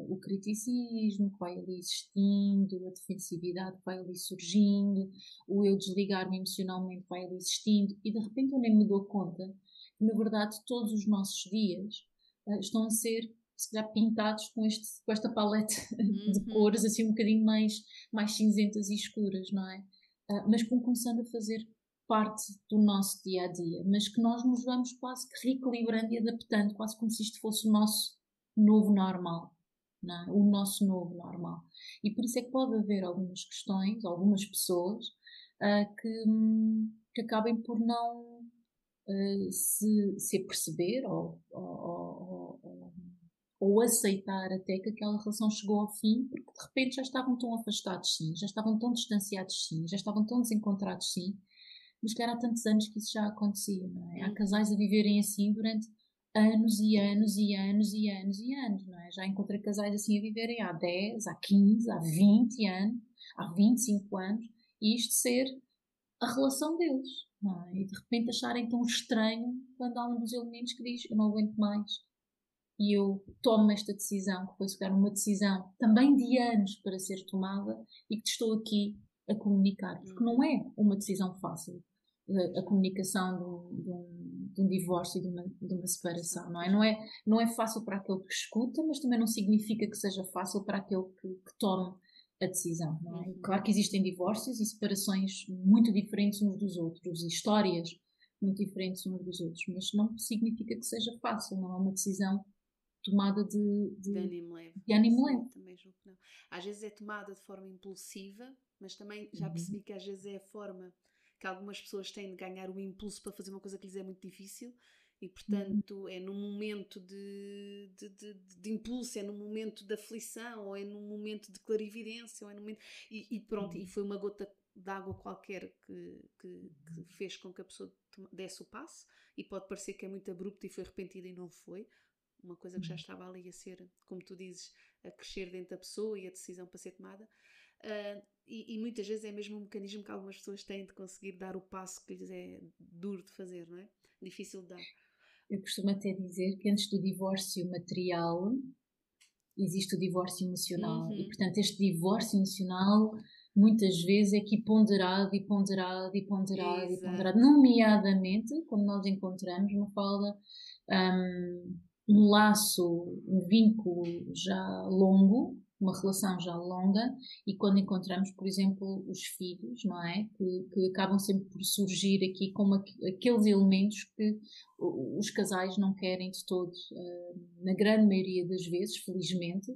O criticismo que vai ali existindo, a defensividade que vai ali surgindo, o eu desligar-me emocionalmente vai ali existindo, e de repente eu nem me dou conta que, na verdade, todos os nossos dias uh, estão a ser se calhar pintados com, este, com esta paleta uhum. de cores assim um bocadinho mais, mais cinzentas e escuras, não é? Uh, mas que vão começando a fazer parte do nosso dia a dia, mas que nós nos vamos quase que reequilibrando e adaptando, quase como se isto fosse o nosso novo normal. É? O nosso novo normal. E por isso é que pode haver algumas questões, algumas pessoas uh, que, que acabem por não uh, se, se aperceber ou, ou, ou ou aceitar até que aquela relação chegou ao fim, porque de repente já estavam tão afastados, sim, já estavam tão distanciados, sim, já estavam tão desencontrados, sim, mas que era há tantos anos que isso já acontecia, não é? Há uhum. casais a viverem assim durante anos e anos e anos e anos e anos, não é? Já encontrei casais assim a viverem há 10, há 15, há 20 anos, há 25 anos, e isto ser a relação deles, não é? E de repente acharem tão estranho quando há um dos elementos que diz: Eu não aguento mais, e eu tomo esta decisão, que foi se uma decisão também de anos para ser tomada e que te estou aqui a comunicar, porque não é uma decisão fácil a, comunicação de um, de, um, de um, divórcio e de uma, de uma separação, não é? Não, é? não é fácil para aquele que escuta, mas também não significa que seja fácil para aquele que, que toma a decisão. É? Uhum. Claro que existem divórcios e separações muito diferentes uns dos outros, histórias muito diferentes uns dos outros, mas não significa que seja fácil, não é uma decisão tomada de, de, de ânimo leve. De ânimo leve. Também julgo que não. Às vezes é tomada de forma impulsiva, mas também já uhum. percebi que às vezes é a forma que algumas pessoas têm de ganhar o impulso para fazer uma coisa que lhes é muito difícil e portanto uhum. é num momento de, de, de, de, impulso, é num momento de aflição, ou é num momento de clarividência, ou é num momento. E, e pronto, uhum. e foi uma gota de água qualquer que, que, que, fez com que a pessoa desse o passo, e pode parecer que é muito abrupto e foi repentida e não foi uma coisa que já uhum. estava ali a ser, como tu dizes, a crescer dentro da pessoa e a decisão para ser tomada. Uh, e, e, muitas vezes é mesmo um mecanismo que algumas pessoas têm de conseguir dar o passo que lhes é duro de fazer, não é? Difícil de dar. Eu costumo até dizer que antes do divórcio material existe o divórcio emocional. Uhum. E, portanto, este divórcio emocional muitas vezes é aqui ponderado e ponderado e ponderado Exato. e ponderado, nomeadamente quando nós encontramos uma fala um, um laço, um vínculo já longo, uma relação já longa, e quando encontramos, por exemplo, os filhos, não é? Que, que acabam sempre por surgir aqui como aqueles elementos que os casais não querem de todo, uh, na grande maioria das vezes, felizmente,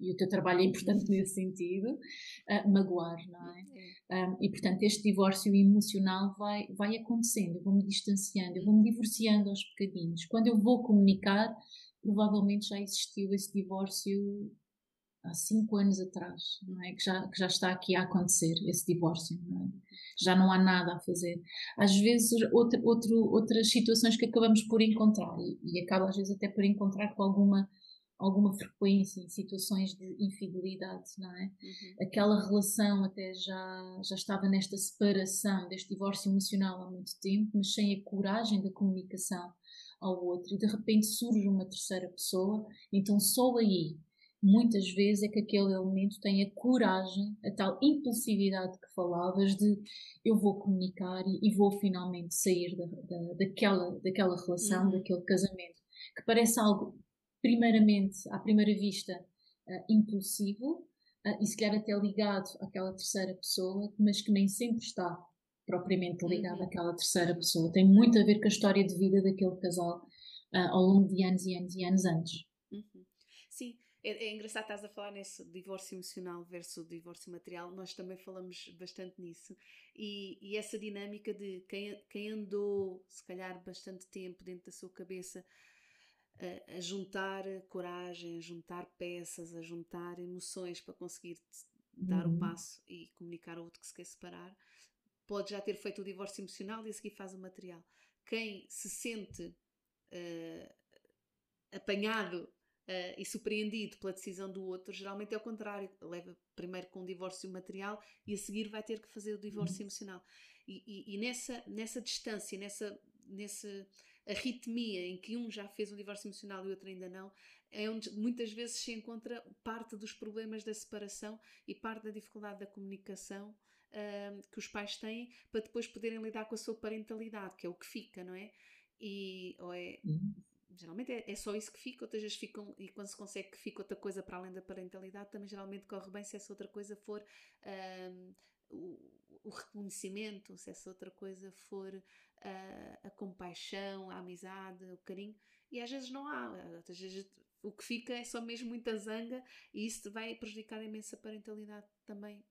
e o teu trabalho é importante nesse sentido, uh, magoar, não é? Um, e portanto, este divórcio emocional vai, vai acontecendo, eu vou-me distanciando, eu vou-me divorciando aos bocadinhos. Quando eu vou comunicar, provavelmente já existiu esse divórcio há cinco anos atrás, não é? Que já, que já está aqui a acontecer, esse divórcio, não é? Já não há nada a fazer. Às vezes, outra, outro, outras situações que acabamos por encontrar, e, e acaba às vezes até por encontrar com alguma alguma frequência em situações de infidelidade, não é? Uhum. Aquela relação até já, já estava nesta separação, deste divórcio emocional há muito tempo, mas sem a coragem da comunicação ao outro, e de repente surge uma terceira pessoa, então só aí, muitas vezes, é que aquele elemento tem a coragem, a tal impulsividade que falavas de eu vou comunicar e, e vou finalmente sair da, da, daquela, daquela relação, uhum. daquele casamento, que parece algo primeiramente, à primeira vista, uh, impulsivo uh, e se calhar até ligado àquela terceira pessoa, mas que nem sempre está propriamente ligado uhum. àquela terceira pessoa. Tem muito a ver com a história de vida daquele casal uh, ao longo de anos e anos e anos antes. Uhum. É, é, engraçado estás a falar nesse divórcio emocional versus divórcio material. Nós também falamos bastante nisso. E, e essa dinâmica de quem, quem andou, se calhar, bastante tempo dentro da sua cabeça a, a, juntar coragem, a juntar peças, a juntar emoções para conseguir dar uhum. o passo e comunicar ao outro que se quer separar, pode já ter feito o divórcio emocional e a seguir faz o material. Quem se sente uh, apanhado uh, e surpreendido pela decisão do outro, geralmente é o contrário, leva primeiro com o divórcio material e a seguir vai ter que fazer o divórcio uhum. emocional. E, e, e, nessa, nessa distância, nessa, nesse arritmia em que um já fez um divórcio emocional e o outro ainda não, é onde muitas vezes se encontra parte dos problemas da separação e parte da dificuldade da comunicação uh, que os pais têm para depois poderem lidar com a sua parentalidade, que é o que fica, não é? E ou é, uhum. Geralmente é, é, só isso que fica, outras vezes ficam, e quando se consegue que fique outra coisa para além da parentalidade, também geralmente corre bem se essa outra coisa for. Uh, o, o reconhecimento, se essa outra coisa for a, a compaixão, a amizade, o carinho, e às vezes não há, às vezes o que fica é só mesmo muita zanga e isso vai prejudicar imensa parentalidade também.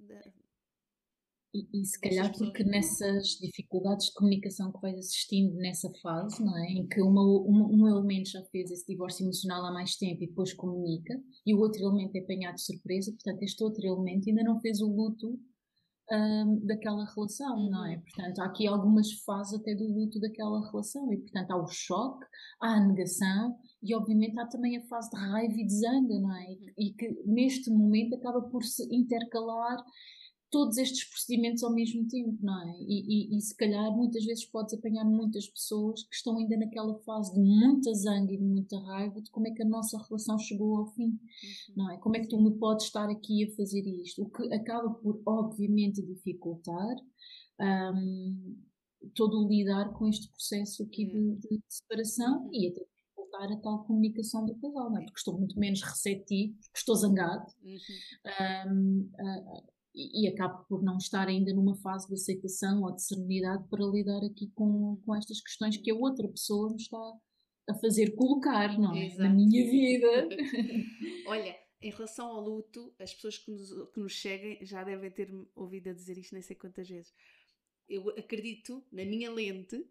E, e se calhar porque nessas dificuldades de comunicação que vais assistindo nessa fase, não é? Em que uma, um, um elemento já fez esse divórcio emocional há mais tempo e depois comunica, e o outro elemento é apanhado de surpresa, portanto, este outro elemento ainda não fez o luto um, daquela relação, uhum. não é? Uhum. Portanto, há aqui algumas fases até do luto daquela relação e, portanto, há o choque, há a negação e, obviamente, há também a fase de raiva e de zanga, não é? E, e que neste momento acaba por se intercalar todos estes procedimentos ao mesmo tempo, não é? E, e, e, se calhar muitas vezes podes apanhar muitas pessoas que estão ainda naquela fase de muita zanga e de muita raiva de como é que a nossa relação chegou ao fim, uhum. não é? Como é que tu me podes estar aqui a fazer isto? O que acaba por, obviamente, dificultar um, todo o lidar com este processo aqui de, de, separação uhum. e até dificultar a tal comunicação do casal, não é? Porque estou muito menos receptivo, porque estou zangado. Uhum. Um, e, e acabo por não estar ainda numa fase de aceitação ou de serenidade para lidar aqui com, com estas questões que a outra pessoa me está a fazer colocar, não é? Na minha vida. Olha, em relação ao luto, as pessoas que nos, que nos seguem já devem ter ouvido a dizer isto nem sei quantas vezes. Eu acredito, na minha lente,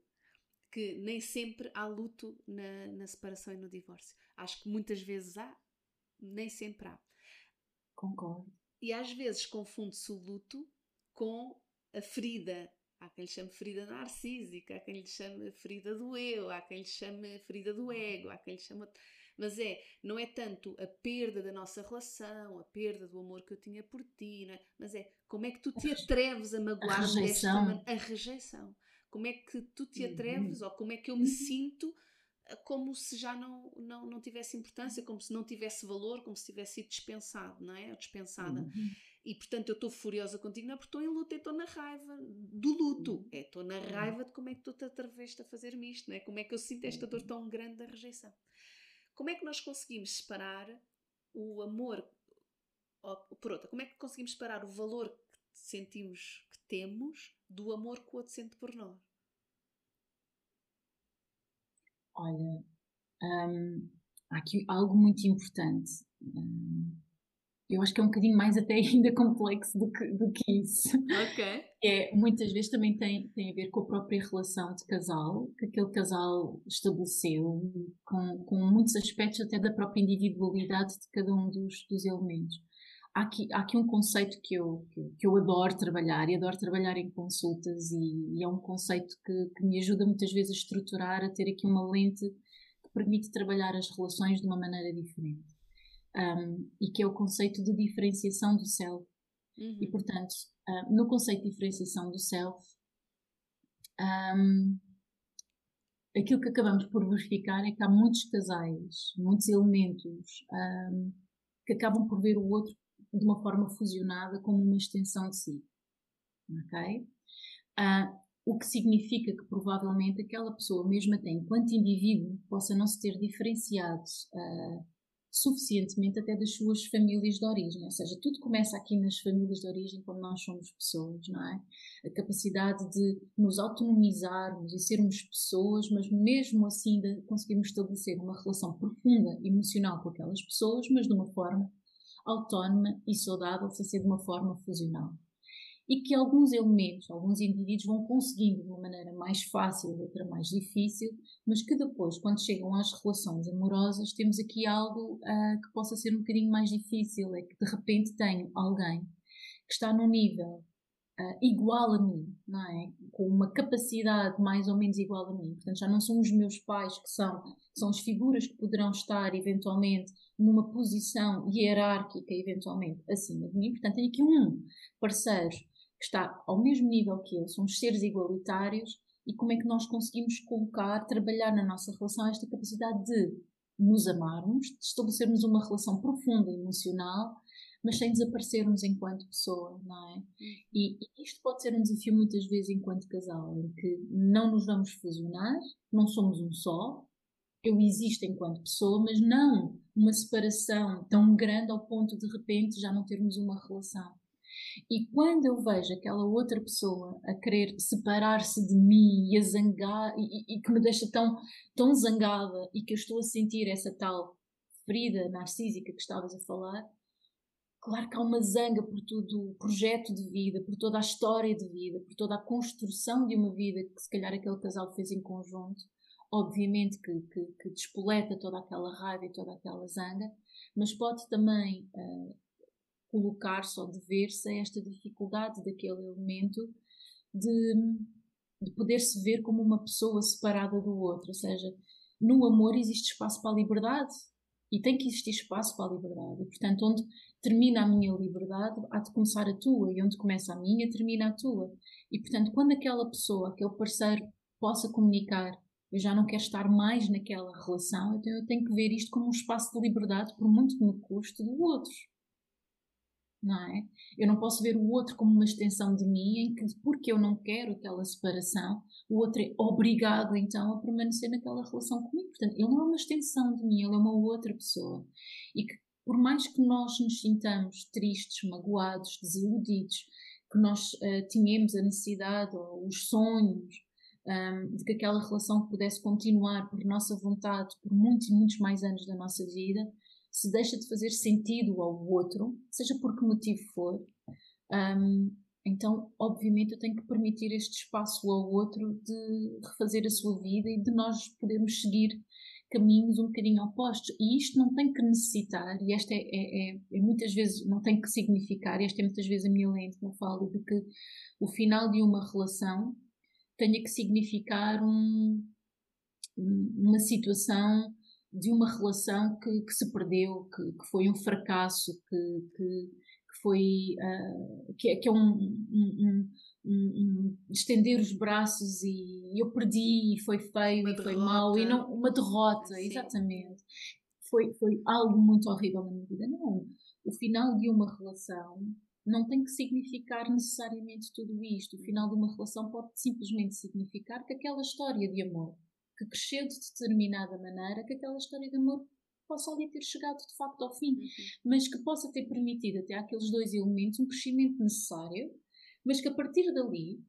que nem sempre há luto na, na separação e no divórcio. Acho que muitas vezes há, nem sempre há. Concordo. E às vezes confunde-se o luto com a ferida. Há quem lhe chame ferida narcísica, há quem lhe chame ferida do eu, há quem lhe chame ferida do ego, há quem lhe chame. Mas é, não é tanto a perda da nossa relação, a perda do amor que eu tinha por ti, é? mas é como é que tu te atreves a magoar a rejeição. a rejeição. Como é que tu te uhum. atreves, uhum. ou como é que eu me sinto como se já não, não, não tivesse importância, como se não tivesse valor, como se tivesse sido dispensado, não é? Ou dispensada. Uhum. E portanto eu estou furiosa contigo, não é porque estou em luto, estou na raiva do luto. Uhum. É, estou na raiva de como é que tu te atraveste a fazer-me isto, não é? Como é que eu sinto esta dor tão grande da rejeição. Como é que nós conseguimos separar o amor, por outra, como é que conseguimos separar o valor que sentimos que temos do amor que o outro sente por nós? Olha, hum, há aqui algo muito importante. Hum, eu acho que é um bocadinho mais até ainda complexo do que, do que isso. Ok. É, muitas vezes também tem, tem a ver com a própria relação de casal, que aquele casal estabeleceu, com, com muitos aspectos até da própria individualidade de cada um dos, dos elementos. Há aqui, há aqui um conceito que eu, que, eu adoro trabalhar, e adoro trabalhar em consultas, e, e é um conceito que, que me ajuda muitas vezes a estruturar, a ter aqui uma lente que permite trabalhar as relações de uma maneira diferente um, e que é o conceito de diferenciação do self. Uhum. E, portanto, uh, no conceito de diferenciação do self, um, aquilo que acabamos por verificar é que há muitos casais, muitos elementos um, que acabam por ver o outro de uma forma fusionada como uma extensão de si. Ok? Uh, o que significa que provavelmente aquela pessoa, mesmo até enquanto indivíduo, possa não se ter diferenciado uh, suficientemente até das suas famílias de origem. Ou seja, tudo começa aqui nas famílias de origem quando nós somos pessoas, não é? A capacidade de nos autonomizarmos e sermos pessoas, mas mesmo assim conseguirmos estabelecer uma relação profunda, emocional com aquelas pessoas, mas de uma forma autónoma e saudável, sem ser de uma forma fusional e que alguns elementos, alguns indivíduos vão conseguindo de uma maneira mais fácil, outra mais difícil, mas que depois, quando chegam às relações amorosas, temos aqui algo uh, que possa ser um bocadinho mais difícil, é que de repente tenho alguém que está num nível uh, igual a mim, não é? Com uma capacidade mais ou menos igual a mim. Portanto, já não são os meus pais que são, são as figuras que poderão estar eventualmente numa posição hierárquica, eventualmente acima de mim. Portanto, tenho aqui um parceiro que está ao mesmo nível que eu, somos seres igualitários e como é que nós conseguimos colocar, trabalhar na nossa relação esta capacidade de nos amarmos, de estabelecermos uma relação profunda emocional, mas sem desaparecermos enquanto pessoa, não é? E, e, isto pode ser um desafio muitas vezes enquanto casal, em que não nos vamos fusionar, não somos um só, eu existo enquanto pessoa, mas não uma separação tão grande ao ponto de, de repente já não termos uma relação. E quando eu vejo aquela outra pessoa a querer separar-se de mim e a zangar, e, e, que me deixa tão, tão zangada e que eu estou a sentir essa tal ferida narcísica que estavas a falar, claro que há uma zanga por todo o projeto de vida, por toda a história de vida, por toda a construção de uma vida que se calhar aquele casal fez em conjunto. Obviamente que, que, que despoleta toda aquela raiva e toda aquela zanga, mas pode também uh, colocar-se ou dever-se a esta dificuldade daquele elemento de, de poder-se ver como uma pessoa separada do outro. Ou seja, no amor existe espaço para a liberdade e tem que existir espaço para a liberdade. E, portanto, onde termina a minha liberdade, há de começar a tua, e onde começa a minha, termina a tua. E, portanto, quando aquela pessoa, aquele parceiro, possa comunicar eu já não quero estar mais naquela relação, então eu tenho que ver isto como um espaço de liberdade, por muito que me custe, do outro não é? Eu não posso ver o outro como uma extensão de mim, em que, porque eu não quero aquela separação, o outro é obrigado então a permanecer naquela relação comigo. Portanto, ele não é uma extensão de mim, ele é uma outra pessoa. E que, por mais que nós nos sintamos tristes, magoados, desiludidos, que nós uh, tínhamos a necessidade ou os sonhos um, de que aquela relação pudesse continuar por nossa vontade por muitos e muitos mais anos da nossa vida, se deixa de fazer sentido ao outro, seja por que motivo for, um, então, obviamente, eu tenho que permitir este espaço ao outro de refazer a sua vida e de nós podermos seguir caminhos um bocadinho opostos. E isto não tem que necessitar, e esta é, é, é, é muitas vezes, não tem que significar, esta é muitas vezes a minha lente eu falo, de que o final de uma relação tenha que significar um, uma situação de uma relação que, que se perdeu, que, que, foi um fracasso, que, que, que foi uh, que, é, que, é um, um, um, estender os braços e eu perdi e foi feio uma e foi mau e não uma derrota Sim. exatamente foi foi algo muito horrível na minha vida não o final de uma relação não tem que significar necessariamente tudo isto. O final de uma relação pode simplesmente significar que aquela história de amor, que cresceu de determinada maneira, que aquela história de amor possa ali ter chegado de facto ao fim, uhum. mas que possa ter permitido até aqueles dois elementos um crescimento necessário, mas que a partir dali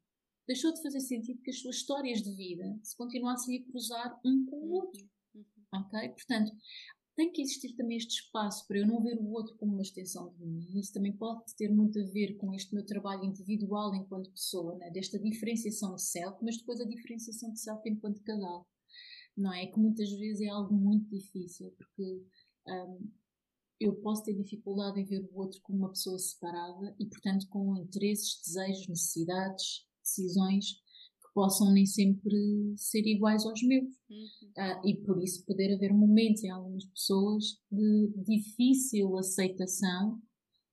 deixou de fazer sentido que as suas histórias de vida se continuassem a cruzar um com o outro. Uhum. Ok? Portanto, tem que existir também este espaço para eu não ver o outro como uma extensão de mim. Isso também pode ter muito a ver com este meu trabalho individual enquanto pessoa, né? desta diferenciação de self, mas depois a diferenciação de self enquanto casal. Não é? Que muitas vezes é algo muito difícil, porque um, eu posso ter dificuldade em ver o outro como uma pessoa separada e, portanto, com interesses, desejos, necessidades, decisões possam nem sempre ser iguais aos meus. Uhum. Uh, e por isso poder haver momentos em algumas pessoas de difícil aceitação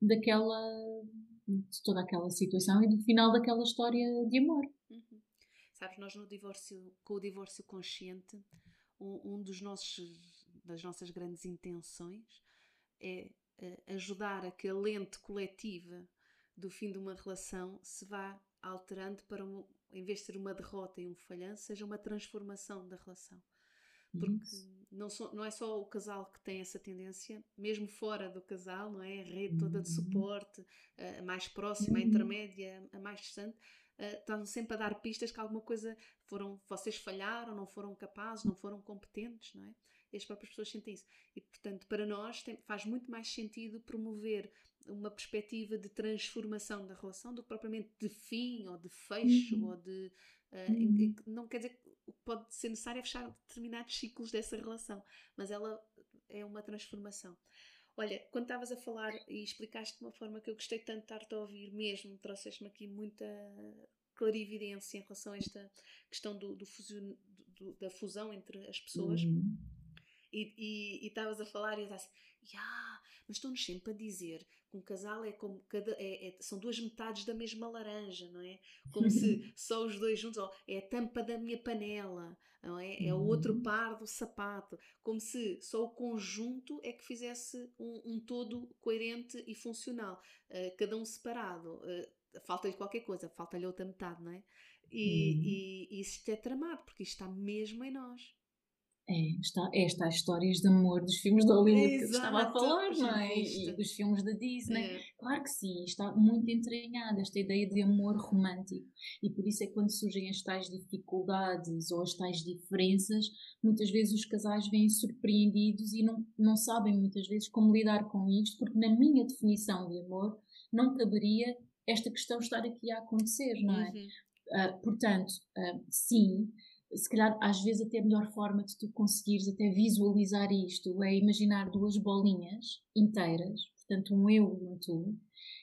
daquela de toda aquela situação e do final daquela história de amor. Uhum. Sabes, nós no divórcio, com o divórcio consciente, um, um dos nossos das nossas grandes intenções é uh, ajudar a que a lente coletiva do fim de uma relação se vá alterando para um, em vez de ser uma derrota e um falhanço, seja uma transformação da relação. Porque não, so, não, é só o casal que tem essa tendência, mesmo fora do casal, não é? A rede toda de uhum. suporte, a mais próxima, a uhum. intermédia, a mais distante, uh, estão sempre a dar pistas que alguma coisa foram, vocês falharam, não foram capazes, não foram competentes, não é? E as próprias pessoas sentem isso. E, portanto, para nós tem, faz muito mais sentido promover uma perspectiva de transformação da relação do que propriamente de fim ou de fecho uhum. ou de uh, uhum. não quer dizer que pode ser necessário é fechar determinados ciclos dessa relação mas ela é uma transformação olha, quando estavas a falar e explicaste de uma forma que eu gostei tanto de estar-te a ouvir mesmo, trouxeste-me aqui muita clarividência em relação a esta questão do, do, do da fusão entre as pessoas uhum. E estavas a falar e eu estava assim, yeah, mas estão-nos sempre a dizer que um casal é como cada, é, é, são duas metades da mesma laranja, não é? Como se só os dois juntos, é a tampa da minha panela, não é? É o outro uhum. par do sapato, como se só o conjunto é que fizesse um, um todo coerente e funcional, uh, cada um separado. Uh, falta-lhe qualquer coisa, falta-lhe outra metade, não é? E, uhum. e, e isto é tramado, porque isto está mesmo em nós. É, está, é estas histórias de amor dos filmes da Hollywood que eu estava a falar, não é? E dos filmes da Disney. É. Claro que sim, está muito entranhada esta ideia de amor romântico. E por isso é que quando surgem as tais dificuldades ou as tais diferenças, muitas vezes os casais vêm surpreendidos e não, não sabem muitas vezes como lidar com isto, porque na minha definição de amor não caberia esta questão estar aqui a acontecer, não é? Uhum. Uh, portanto, uh, sim se calhar às vezes até a melhor forma de tu conseguires até visualizar isto é imaginar duas bolinhas inteiras, portanto um eu e um tu,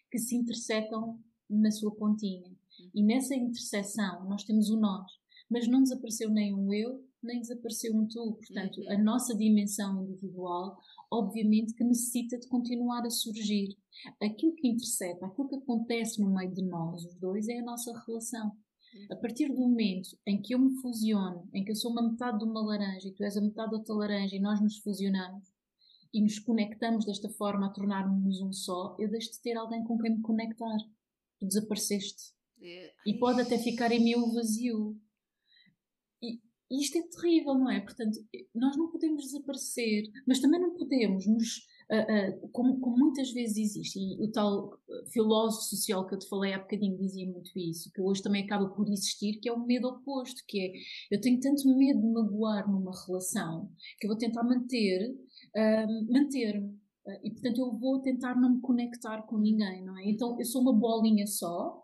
que se intersecam na sua pontinha. Uhum. E nessa interseção nós temos o nós, mas não desapareceu nem um eu, nem desapareceu um tu. Portanto, uhum. a nossa dimensão individual, obviamente que necessita de continuar a surgir. Aquilo que intercepta, aquilo que acontece no meio de nós, os dois, é a nossa relação. A partir do momento em que eu me fusiono, em que eu sou uma metade de uma laranja e tu és a metade da outra laranja e nós nos fusionamos e nos conectamos desta forma a tornarmos um só, eu deixo de ter alguém com quem me conectar. Tu desapareceste. É. E pode até ficar em mim o vazio. E, e isto é terrível, não é? Portanto, nós não podemos desaparecer, mas também não podemos nos uh, como, como, muitas vezes existe, e o tal filósofo social que eu te falei há bocadinho dizia muito isso, que hoje também acaba por existir, que é o medo oposto, que é, eu tenho tanto medo de magoar numa relação, que eu vou tentar manter, uh, manter-me, e portanto eu vou tentar não me conectar com ninguém, não é? Então eu sou uma bolinha só,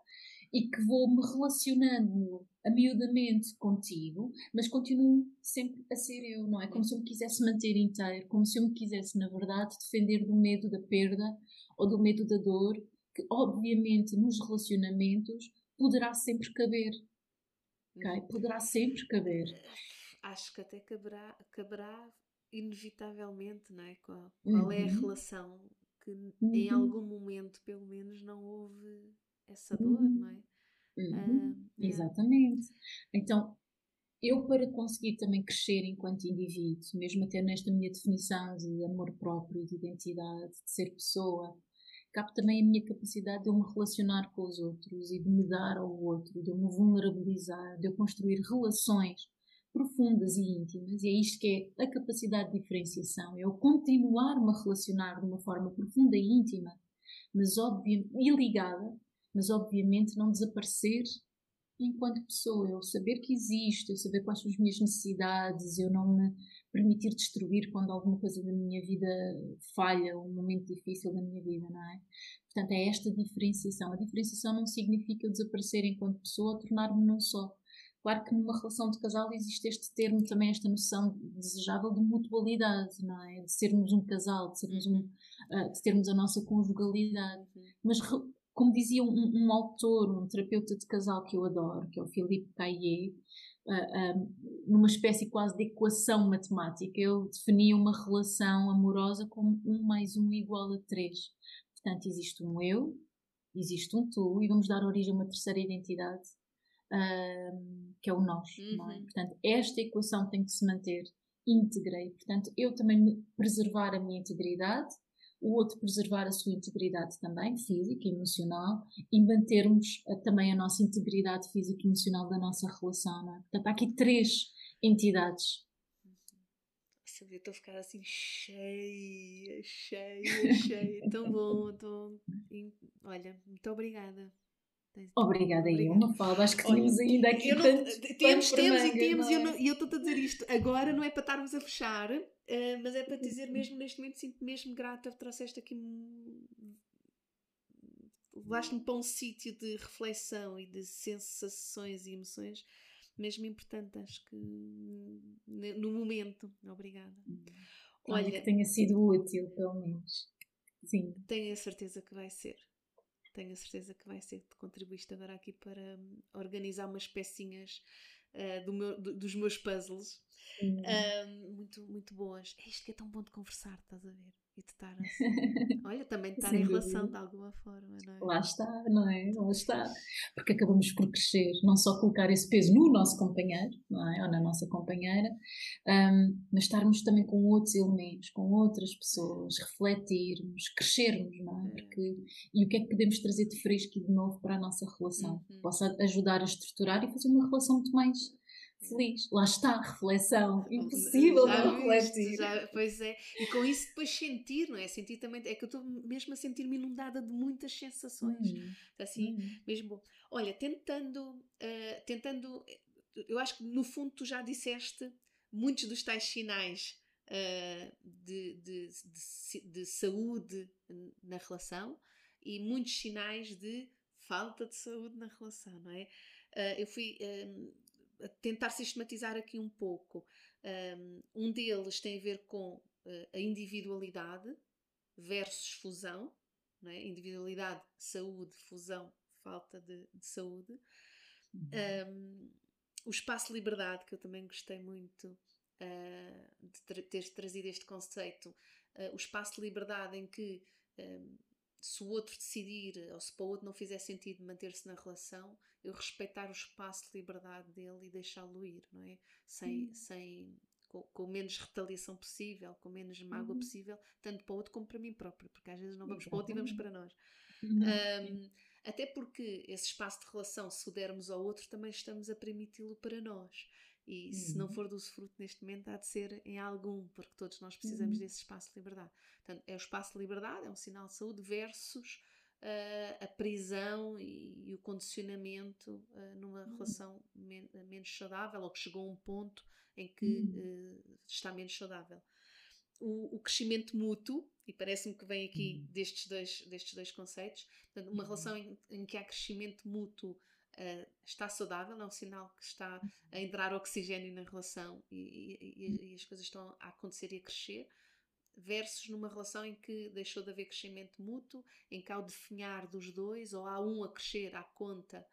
e que vou me relacionando amiudamente contigo, mas continuo sempre a ser eu, não é? Como se eu me quisesse manter inteiro, como se eu me quisesse, na verdade, defender do medo da perda ou do medo da dor, que obviamente nos relacionamentos poderá sempre caber. Okay? Poderá sempre caber. Acho que até caberá, caberá inevitavelmente, não é? Qual, qual uhum. é a uhum. relação que uhum. em algum momento, pelo menos, não houve essa dor, uhum. não é? Uhum. Ah, Exatamente. Então, eu para conseguir também crescer enquanto indivíduo, mesmo até nesta minha definição de amor próprio, de identidade, de ser pessoa, cabe também a minha capacidade de eu me relacionar com os outros e de me dar ao outro, de eu me vulnerabilizar, de eu construir relações profundas e íntimas, e é isto que é a capacidade de diferenciação, é eu continuar-me a relacionar de uma forma profunda e íntima, mas óbvio, e ligada, mas obviamente não desaparecer enquanto pessoa, eu saber que existe, eu saber quais são as minhas necessidades, eu não me permitir destruir quando alguma coisa da minha vida falha, um momento difícil da minha vida, não é? Portanto, é esta diferenciação. A diferenciação não significa eu desaparecer enquanto pessoa ou tornar-me num só. Claro que numa relação de casal existe este termo, também esta noção desejável de mutualidade, não é? De sermos um casal, de, sermos um, uh, de termos a nossa conjugalidade. Uhum. Mas como dizia um, um, autor, um terapeuta de casal que eu adoro, que é o Philippe Caillé, uh, uh, numa espécie quase de equação matemática, ele definia uma relação amorosa como um mais um igual a três. Portanto, existe um eu, existe um tu, e vamos dar origem a uma terceira identidade, uh, que é o nós. É? Uhum. É? Portanto, esta equação tem que se manter íntegra e, portanto, eu também preservar a minha integridade, o outro preservar a sua integridade também, física e emocional, e mantermos uh, também a nossa integridade física e emocional da nossa relação. Não é? Portanto, há aqui três entidades. Eu estou a ficar assim cheia, cheia, cheia. tão bom, tão... Olha, muito obrigada. Obrigada, aí, uma falda. Acho que tínhamos ainda aqui. Não, temos, temos e temos, e eu estou a dizer isto agora, não é para estarmos a fechar, uh, mas é para dizer mesmo neste momento, sinto mesmo grata, trouxeste aqui. levaste-me para um sítio de reflexão e de sensações e emoções mesmo importante, acho que no momento. Obrigada. Olha, que tenha sido útil, pelo menos. Sim. Tenho a certeza que vai ser tenho a certeza que vai ser que contribuíste agora aqui para hum, organizar umas pecinhas uh, do meu, do, dos meus puzzles uh, muito, muito boas. É isto que é tão bom de conversar, estás a ver? E de estar assim. Olha, também de estar em relação de alguma forma, não é? Lá está, não é? Lá está. Porque acabamos por crescer, não só colocar esse peso no nosso companheiro, não é? Ou na nossa companheira, um, mas estarmos também com outros elementos, com outras pessoas, refletirmos, crescermos, não é? é. Porque, e o que é que podemos trazer de fresco e de novo para a nossa relação? Uhum. Que possa ajudar a estruturar e fazer uma relação muito mais feliz. Lá está, reflexão. Impossível já não refletir. Já, pois é. E com isso depois sentir, não é? Sentir também. É que eu estou mesmo a sentir-me inundada de muitas sensações. Hum. Assim, hum. mesmo. Olha, tentando. Uh, tentando. Eu acho que no fundo tu já disseste muitos dos tais sinais. Uh, de, de, de, de saúde na relação e muitos sinais de falta de saúde na relação, não é? Uh, eu fui tentar sistematizar aqui um pouco. Um deles tem a ver com eh, a individualidade versus fusão, é? individualidade, saúde, fusão, falta de, de saúde. Uhum. Um, o espaço-liberdade, que eu também gostei muito uh, de ter trazido este conceito, uh, o espaço-liberdade em que um, se o outro decidir ou se para o outro não fizer sentido manter-se na relação, eu respeitar o espaço de liberdade dele e deixá-lo ir, não é? Sem, hum. sem com, com menos retaliação possível, com menos mágoa uhum. possível, tanto para o outro como para mim próprio, porque às vezes não vamos Exatamente. para o outro e vamos para nós. Uhum. Um, até porque esse espaço de relação, se o dermos ao outro, também estamos a permiti-lo para nós. E se não uhum. for do usufruto neste momento, há de ser em algum, porque todos nós precisamos uhum. desse espaço de liberdade. Portanto, é o espaço de liberdade, é um sinal de saúde, versus uh, a prisão e, e o condicionamento uh, numa uhum. relação men menos saudável, ou que chegou a um ponto em que uh, está menos saudável. O, o crescimento mútuo, e parece-me que vem aqui destes, dois, destes dois conceitos, portanto, uma relação em, em que há crescimento mútuo uh, está saudável, é um sinal que está a entrar oxigênio na relação e, e, e, as coisas estão a acontecer e a crescer, versus numa relação em que deixou de haver crescimento mútuo, em que há o definhar dos dois, ou há um a crescer à conta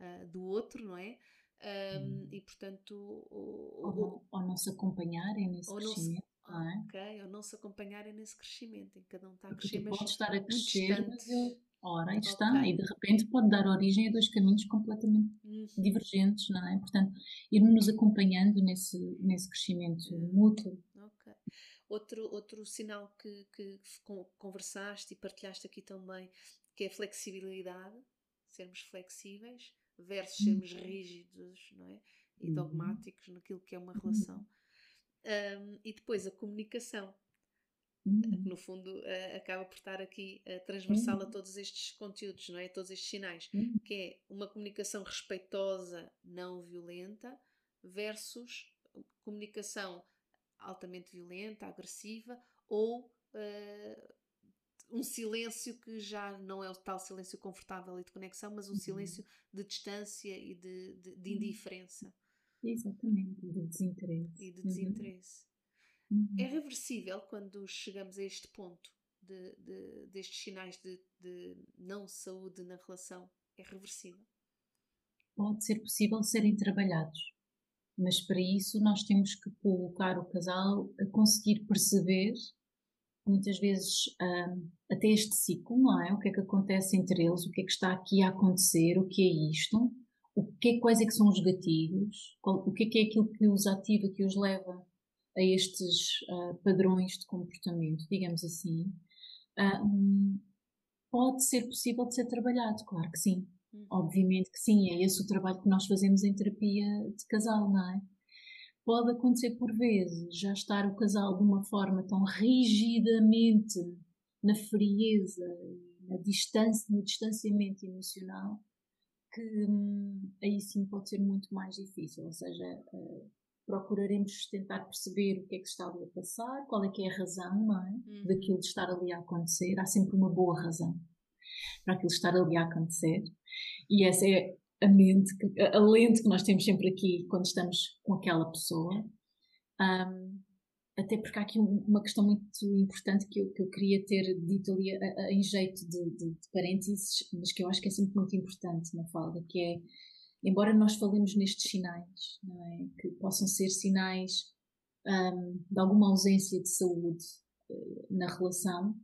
uh, do outro, não é? Um, e portanto, ou, ou, ou, não se acompanharem nesse crescimento. não é? Ok, ou não se acompanharem nesse crescimento, em que cada um está a crescer, tu mas podes estar a crescer, mas eu, ora, aí está, Ok. e de repente pode dar origem a dois caminhos completamente Uhum. divergentes, não é? Portanto, irmos acompanhando nesse, nesse crescimento mútuo. Ok. Outro, outro sinal que, que con- conversaste e partilhaste aqui também, que é a flexibilidade, sermos flexíveis versus sermos rígidos não é? e Uhum. dogmáticos naquilo que é uma relação. Um, e depois a comunicação, Hum, que no fundo eh, acaba por estar aqui eh, transversal a Uhum. todos estes conteúdos, não é? A todos estes sinais, hum, que é uma comunicação respeitosa, não violenta, versus comunicação altamente violenta, agressiva, ou eh, um silêncio que já não é o tal silêncio confortável e de conexão, mas um Uhum. silêncio de distância e de, de- de indiferença Exatamente, de desinteresse. e de Uhum, desinteresse. Uhum. É reversível quando chegamos a este ponto de, de- destes sinais de, de não saúde na relação? É reversível. Pode ser possível serem trabalhados, mas para isso nós temos que colocar o casal a conseguir perceber, muitas vezes, hum, até este ciclo, não é? O que é que acontece entre eles, o que é que está aqui a acontecer, o que é isto, o que é, quais é que são os gatilhos, qual- o que é que é aquilo que os ativa, que os leva a estes ah, padrões de comportamento, digamos assim. Ah, pode ser possível de ser trabalhado, claro que sim. Uhum. Obviamente que sim, é esse o trabalho que nós fazemos em terapia de casal, não é? Pode acontecer por vezes já estar o casal de uma forma tão rigidamente na frieza, na distância, no distanciamento emocional, que hum, aí sim pode ser muito mais difícil. Ou seja, eh, procuraremos tentar perceber o que é que está ali a passar, qual é que é a razão, não é? Uhum. Daquilo de estar ali a acontecer. Há sempre uma boa razão para aquilo estar ali a acontecer. E essa é a mente, a lente que nós temos sempre aqui quando estamos com aquela pessoa. Ahm, até porque há aqui um- uma questão muito importante que eu, que eu queria ter dito ali a- a- em jeito de, de, de parênteses, mas que eu acho que é sempre muito importante na fala, que é, embora nós falemos nestes sinais, é? que possam ser sinais ahm, de alguma ausência de saúde eh, na relação,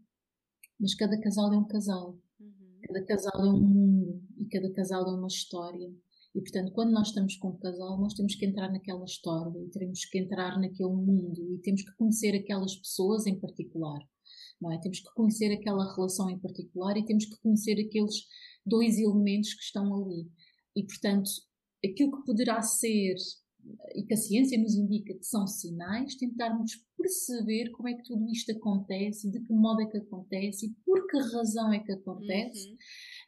mas cada casal é um casal. Uhum. Cada casal é um mundo e cada casal é uma história. E, portanto, quando nós estamos com o casal, nós temos que entrar naquela história e temos que entrar naquele mundo e temos que conhecer aquelas pessoas em particular. Não é? Temos que conhecer aquela relação em particular e temos que conhecer aqueles dois elementos que estão ali. E, portanto, aquilo que poderá ser e que a ciência nos indica que são sinais, tentarmos perceber como é que tudo isto acontece, de que modo é que acontece e por que razão é que acontece Uhum.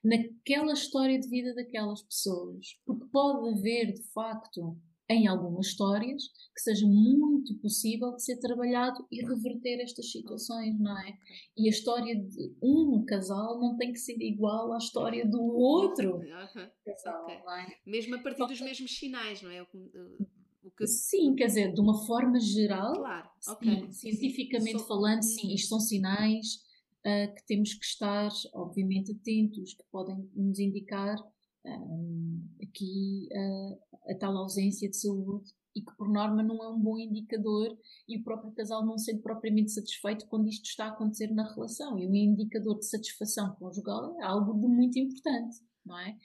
naquela história de vida daquelas pessoas. Porque pode haver, de facto, em algumas histórias, que seja muito possível de ser trabalhado e reverter estas situações, não é? E a história de um casal não tem que ser igual à história do outro Aham. casal, Ok. não é? Mesmo a partir dos mesmos sinais, não é? O que, Sim, quer dizer, de uma forma geral, claro, sim, ok. cientificamente falando, sim, Uhum. isto são sinais ah, que temos que estar, obviamente, atentos, que podem nos indicar ahm, aqui ah, a tal ausência de saúde e que, por norma, não é um bom indicador e o próprio casal não sendo propriamente satisfeito quando isto está a acontecer na relação. E um indicador de satisfação conjugal é algo de muito importante, não é?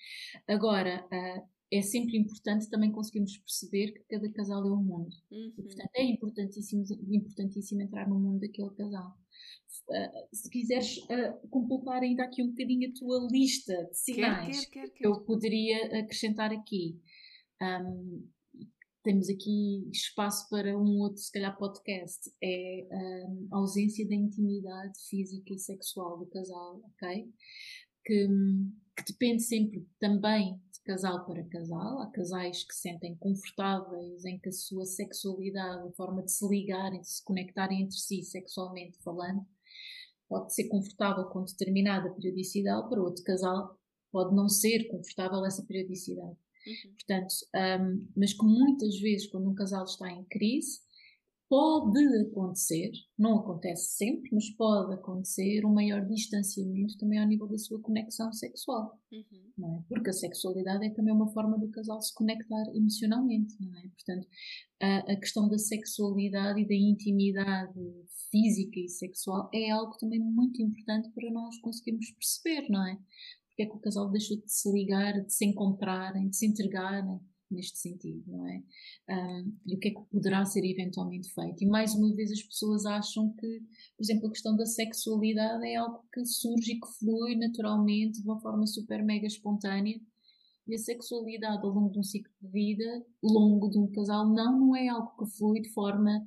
Agora, ah, é sempre importante também conseguirmos perceber que cada casal é um mundo. E, Uhum. portanto, é importantíssimo, importantíssimo entrar no mundo daquele casal. Ah, se quiseres ah, completar ainda aqui um bocadinho a tua lista de sinais quer, quer, que quer. eu poderia acrescentar aqui. Ahm, temos aqui espaço para um outro, se calhar, podcast. É ahm, a ausência da intimidade física e sexual do casal, ok? Que, que depende sempre também de casal para casal. Há casais que se sentem confortáveis em que a sua sexualidade, a forma de se ligarem, de se conectarem entre si sexualmente falando, pode ser confortável com determinada periodicidade, para outro casal pode não ser confortável essa periodicidade. Uhum. Portanto, um, mas que muitas vezes, quando um casal está em crise, pode acontecer, não acontece sempre, mas pode acontecer um maior distanciamento também ao nível da sua conexão sexual, uhum. não é? Porque a sexualidade é também uma forma do casal se conectar emocionalmente, não é? Portanto, a, a questão da sexualidade e da intimidade física e sexual é algo também muito importante para nós conseguirmos perceber, não é? Porque é que o casal deixou de se ligar, de se encontrarem, de se entregarem, neste sentido, não é? Um, e o que é que poderá ser eventualmente feito? E mais uma vez as pessoas acham que, por exemplo, a questão da sexualidade é algo que surge e que flui naturalmente de uma forma super mega espontânea. E a sexualidade ao longo de um ciclo de vida, longo de um casal, não, não é algo que flui de forma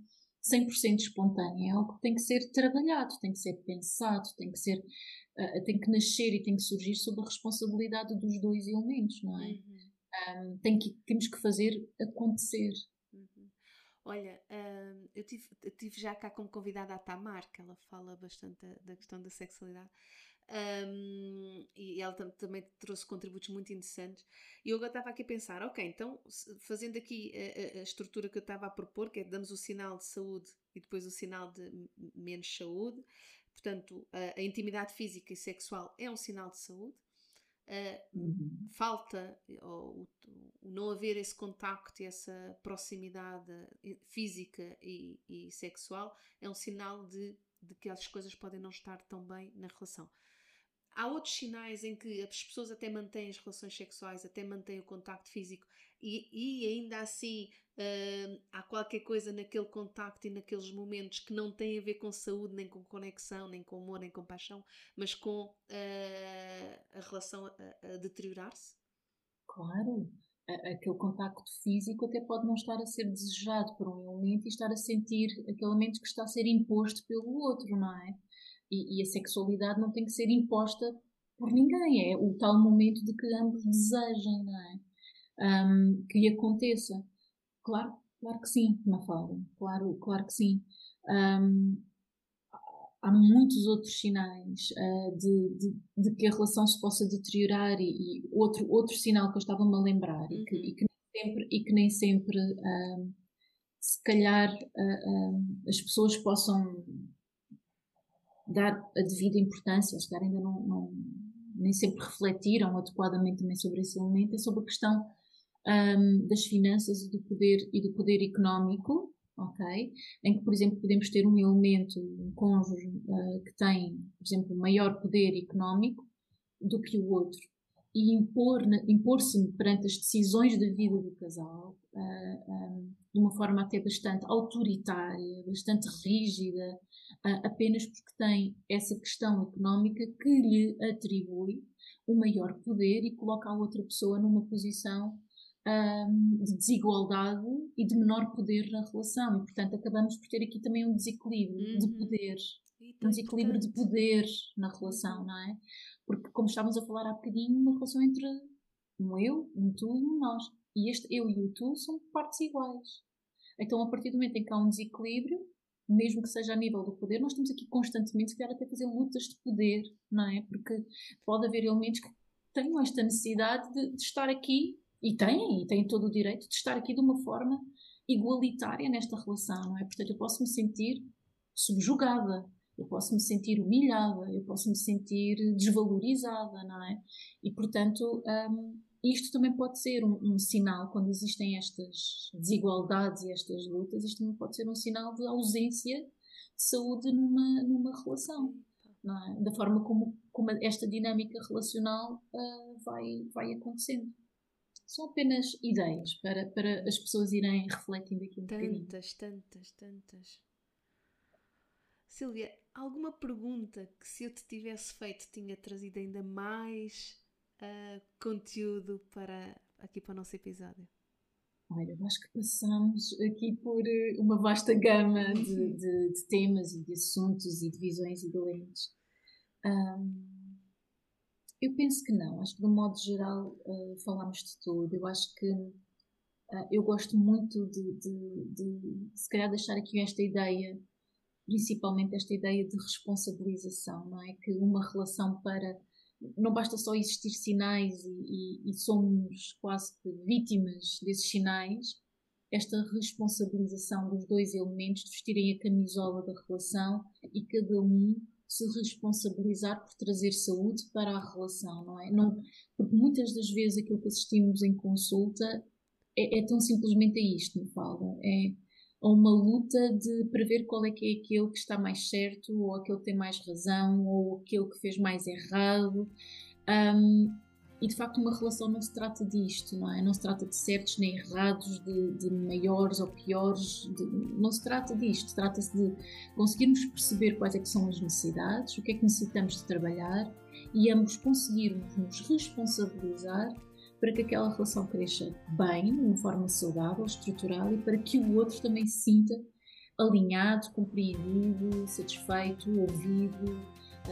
100% espontânea, é algo que tem que ser trabalhado, tem que ser pensado, tem que ser, uh, tem que nascer e tem que surgir sob a responsabilidade dos dois elementos, não é? Uhum um, tem que, temos que fazer acontecer. Uhum. Olha, um, eu, tive, eu tive já cá como convidada a Tamar, que ela fala bastante da, da questão da sexualidade. Um, e ela tam também trouxe contributos muito interessantes. E eu agora estava aqui a pensar: ok, então, fazendo aqui a, a, a estrutura que eu estava a propor, que é damos o sinal de saúde e depois o sinal de menos saúde, portanto, a, a intimidade física e sexual é um sinal de saúde. Uh, uhum. falta ou o, o, não haver esse contacto e essa proximidade física e, e, sexual é um sinal de, de que as coisas podem não estar tão bem na relação. Há outros sinais em que as pessoas até mantêm as relações sexuais, até mantêm o contacto físico e, e ainda assim uh, há qualquer coisa naquele contacto e naqueles momentos que não tem a ver com saúde, nem com conexão, nem com amor, nem com paixão, mas com uh, a relação a, a deteriorar-se? Claro, aquele contacto físico até pode não estar a ser desejado por um elemento e estar a sentir aquele elemento que está a ser imposto pelo outro, não é? E, e, a sexualidade não tem que ser imposta por ninguém, é o tal momento de que ambos desejem, não é? Um, que aconteça. Claro, claro que sim, Mafalda, claro, claro que sim. Um, há muitos outros sinais uh, de, de, de, que a relação se possa deteriorar e, e outro, outro sinal que eu estava-me a lembrar uhum. e, que, uhum. e, que, nem sempre, e que nem sempre se calhar uh, as pessoas possam dar a devida importância, calhar ainda não, não, nem sempre refletiram adequadamente também sobre esse elemento, é sobre a questão um, das finanças e do poder e do poder económico, ok? Em que, por exemplo, podemos ter um elemento, um cônjuge uh, que tem, por exemplo, maior poder económico do que o outro e impor, impor-se perante as decisões da vida do casal ah, um, de uma forma até bastante autoritária, bastante rígida, uh, apenas porque tem essa questão económica que lhe atribui o maior poder e coloca a outra pessoa numa posição de desigualdade e de menor poder na relação. E, portanto, acabamos por ter aqui também um desequilíbrio uhum. de poder. Um desequilíbrio de poder na relação, não é? Porque, como estávamos a falar há bocadinho, uma relação entre um eu, um tu e um nós. E este eu e o tu são partes iguais. Então, a partir do momento em que há um desequilíbrio, mesmo que seja a nível do poder, nós estamos aqui constantemente, se calhar, até fazer lutas de poder, não é? Porque pode haver elementos que tenham esta necessidade de, de estar aqui e têm, e têm todo o direito de estar aqui de uma forma igualitária nesta relação, não é? Portanto, eu posso me sentir subjugada, eu posso me sentir humilhada, eu posso me sentir desvalorizada, não é? E, portanto, um, isto também pode ser um, um, sinal, quando existem estas desigualdades e estas lutas, isto também pode ser um sinal de ausência de saúde numa, numa relação, não é? Da forma como, como esta dinâmica relacional uh, vai, vai acontecendo são apenas ideias para, para as pessoas irem refletindo aqui um tantas, bocadinho. Tantas, tantas, tantas. Silvia, alguma pergunta que se eu te tivesse feito tinha trazido ainda mais uh, conteúdo para aqui para o nosso episódio? Olha, acho que passamos aqui por eh, uma vasta gama de, uhum. de, de temas e de assuntos e de visões e de lentes. Um, eu penso que não. Acho que, de um modo geral, uh, falámos de tudo. Eu acho que uh, eu gosto muito de, de, de, se calhar, deixar aqui esta ideia, principalmente esta ideia de responsabilização, não é? Que uma relação para. Não basta só existir sinais e, e, e somos quase que vítimas desses sinais. esta responsabilização dos dois elementos de vestirem a camisola da relação e cada um se responsabilizar por trazer saúde para a relação, não é? Não, porque muitas das vezes aquilo que assistimos em consulta é, é tão simplesmente isto, me fala. É uma luta de prever qual é que é aquele que está mais certo, ou aquele que tem mais razão, ou aquele que fez mais errado. Um, e de facto, uma relação não se trata disto, não é? Não se trata de certos nem errados, de, de maiores ou piores, de, não se trata disto. Trata-se de conseguirmos perceber quais é que são as necessidades, o que é que necessitamos de trabalhar e ambos conseguirmos nos responsabilizar para que aquela relação cresça bem, de uma forma saudável, estrutural e para que o outro também se sinta alinhado, compreendido, satisfeito, ouvido,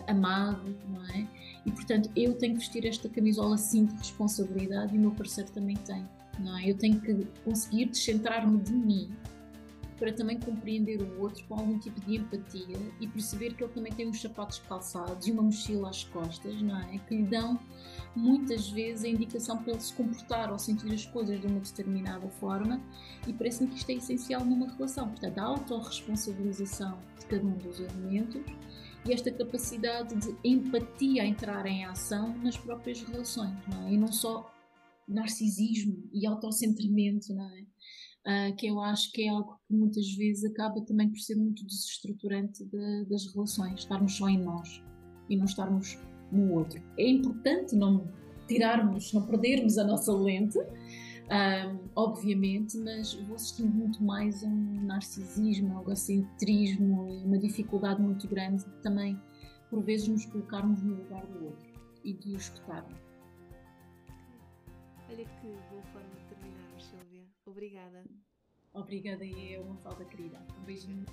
amado, não é? E portanto eu tenho que vestir esta camisola sim de responsabilidade e o meu parceiro também tem, não é? Eu tenho que conseguir descentrar-me de mim para também compreender o outro com algum tipo de empatia e perceber que ele também tem uns sapatos calçados e uma mochila às costas, não é? Que lhe dão muitas vezes a indicação para ele se comportar ou sentir as coisas de uma determinada forma e parece-me que isto é essencial numa relação. Portanto, a autorresponsabilização de cada um dos elementos e esta capacidade de empatia a entrar em ação nas próprias relações, não é? E não só narcisismo e autocentramento, não é? Uh, que eu acho que é algo que muitas vezes acaba também por ser muito desestruturante de, das relações, estarmos só em nós e não estarmos no outro. É importante não tirarmos, não perdermos a nossa lente, um, obviamente, mas vou assistindo muito mais a um narcisismo, um egocentrismo e uma dificuldade muito grande de também, por vezes, nos colocarmos no lugar do outro e de o escutarmos. Olha que boa Obrigada. Obrigada e é uma falda querida. Um beijinho.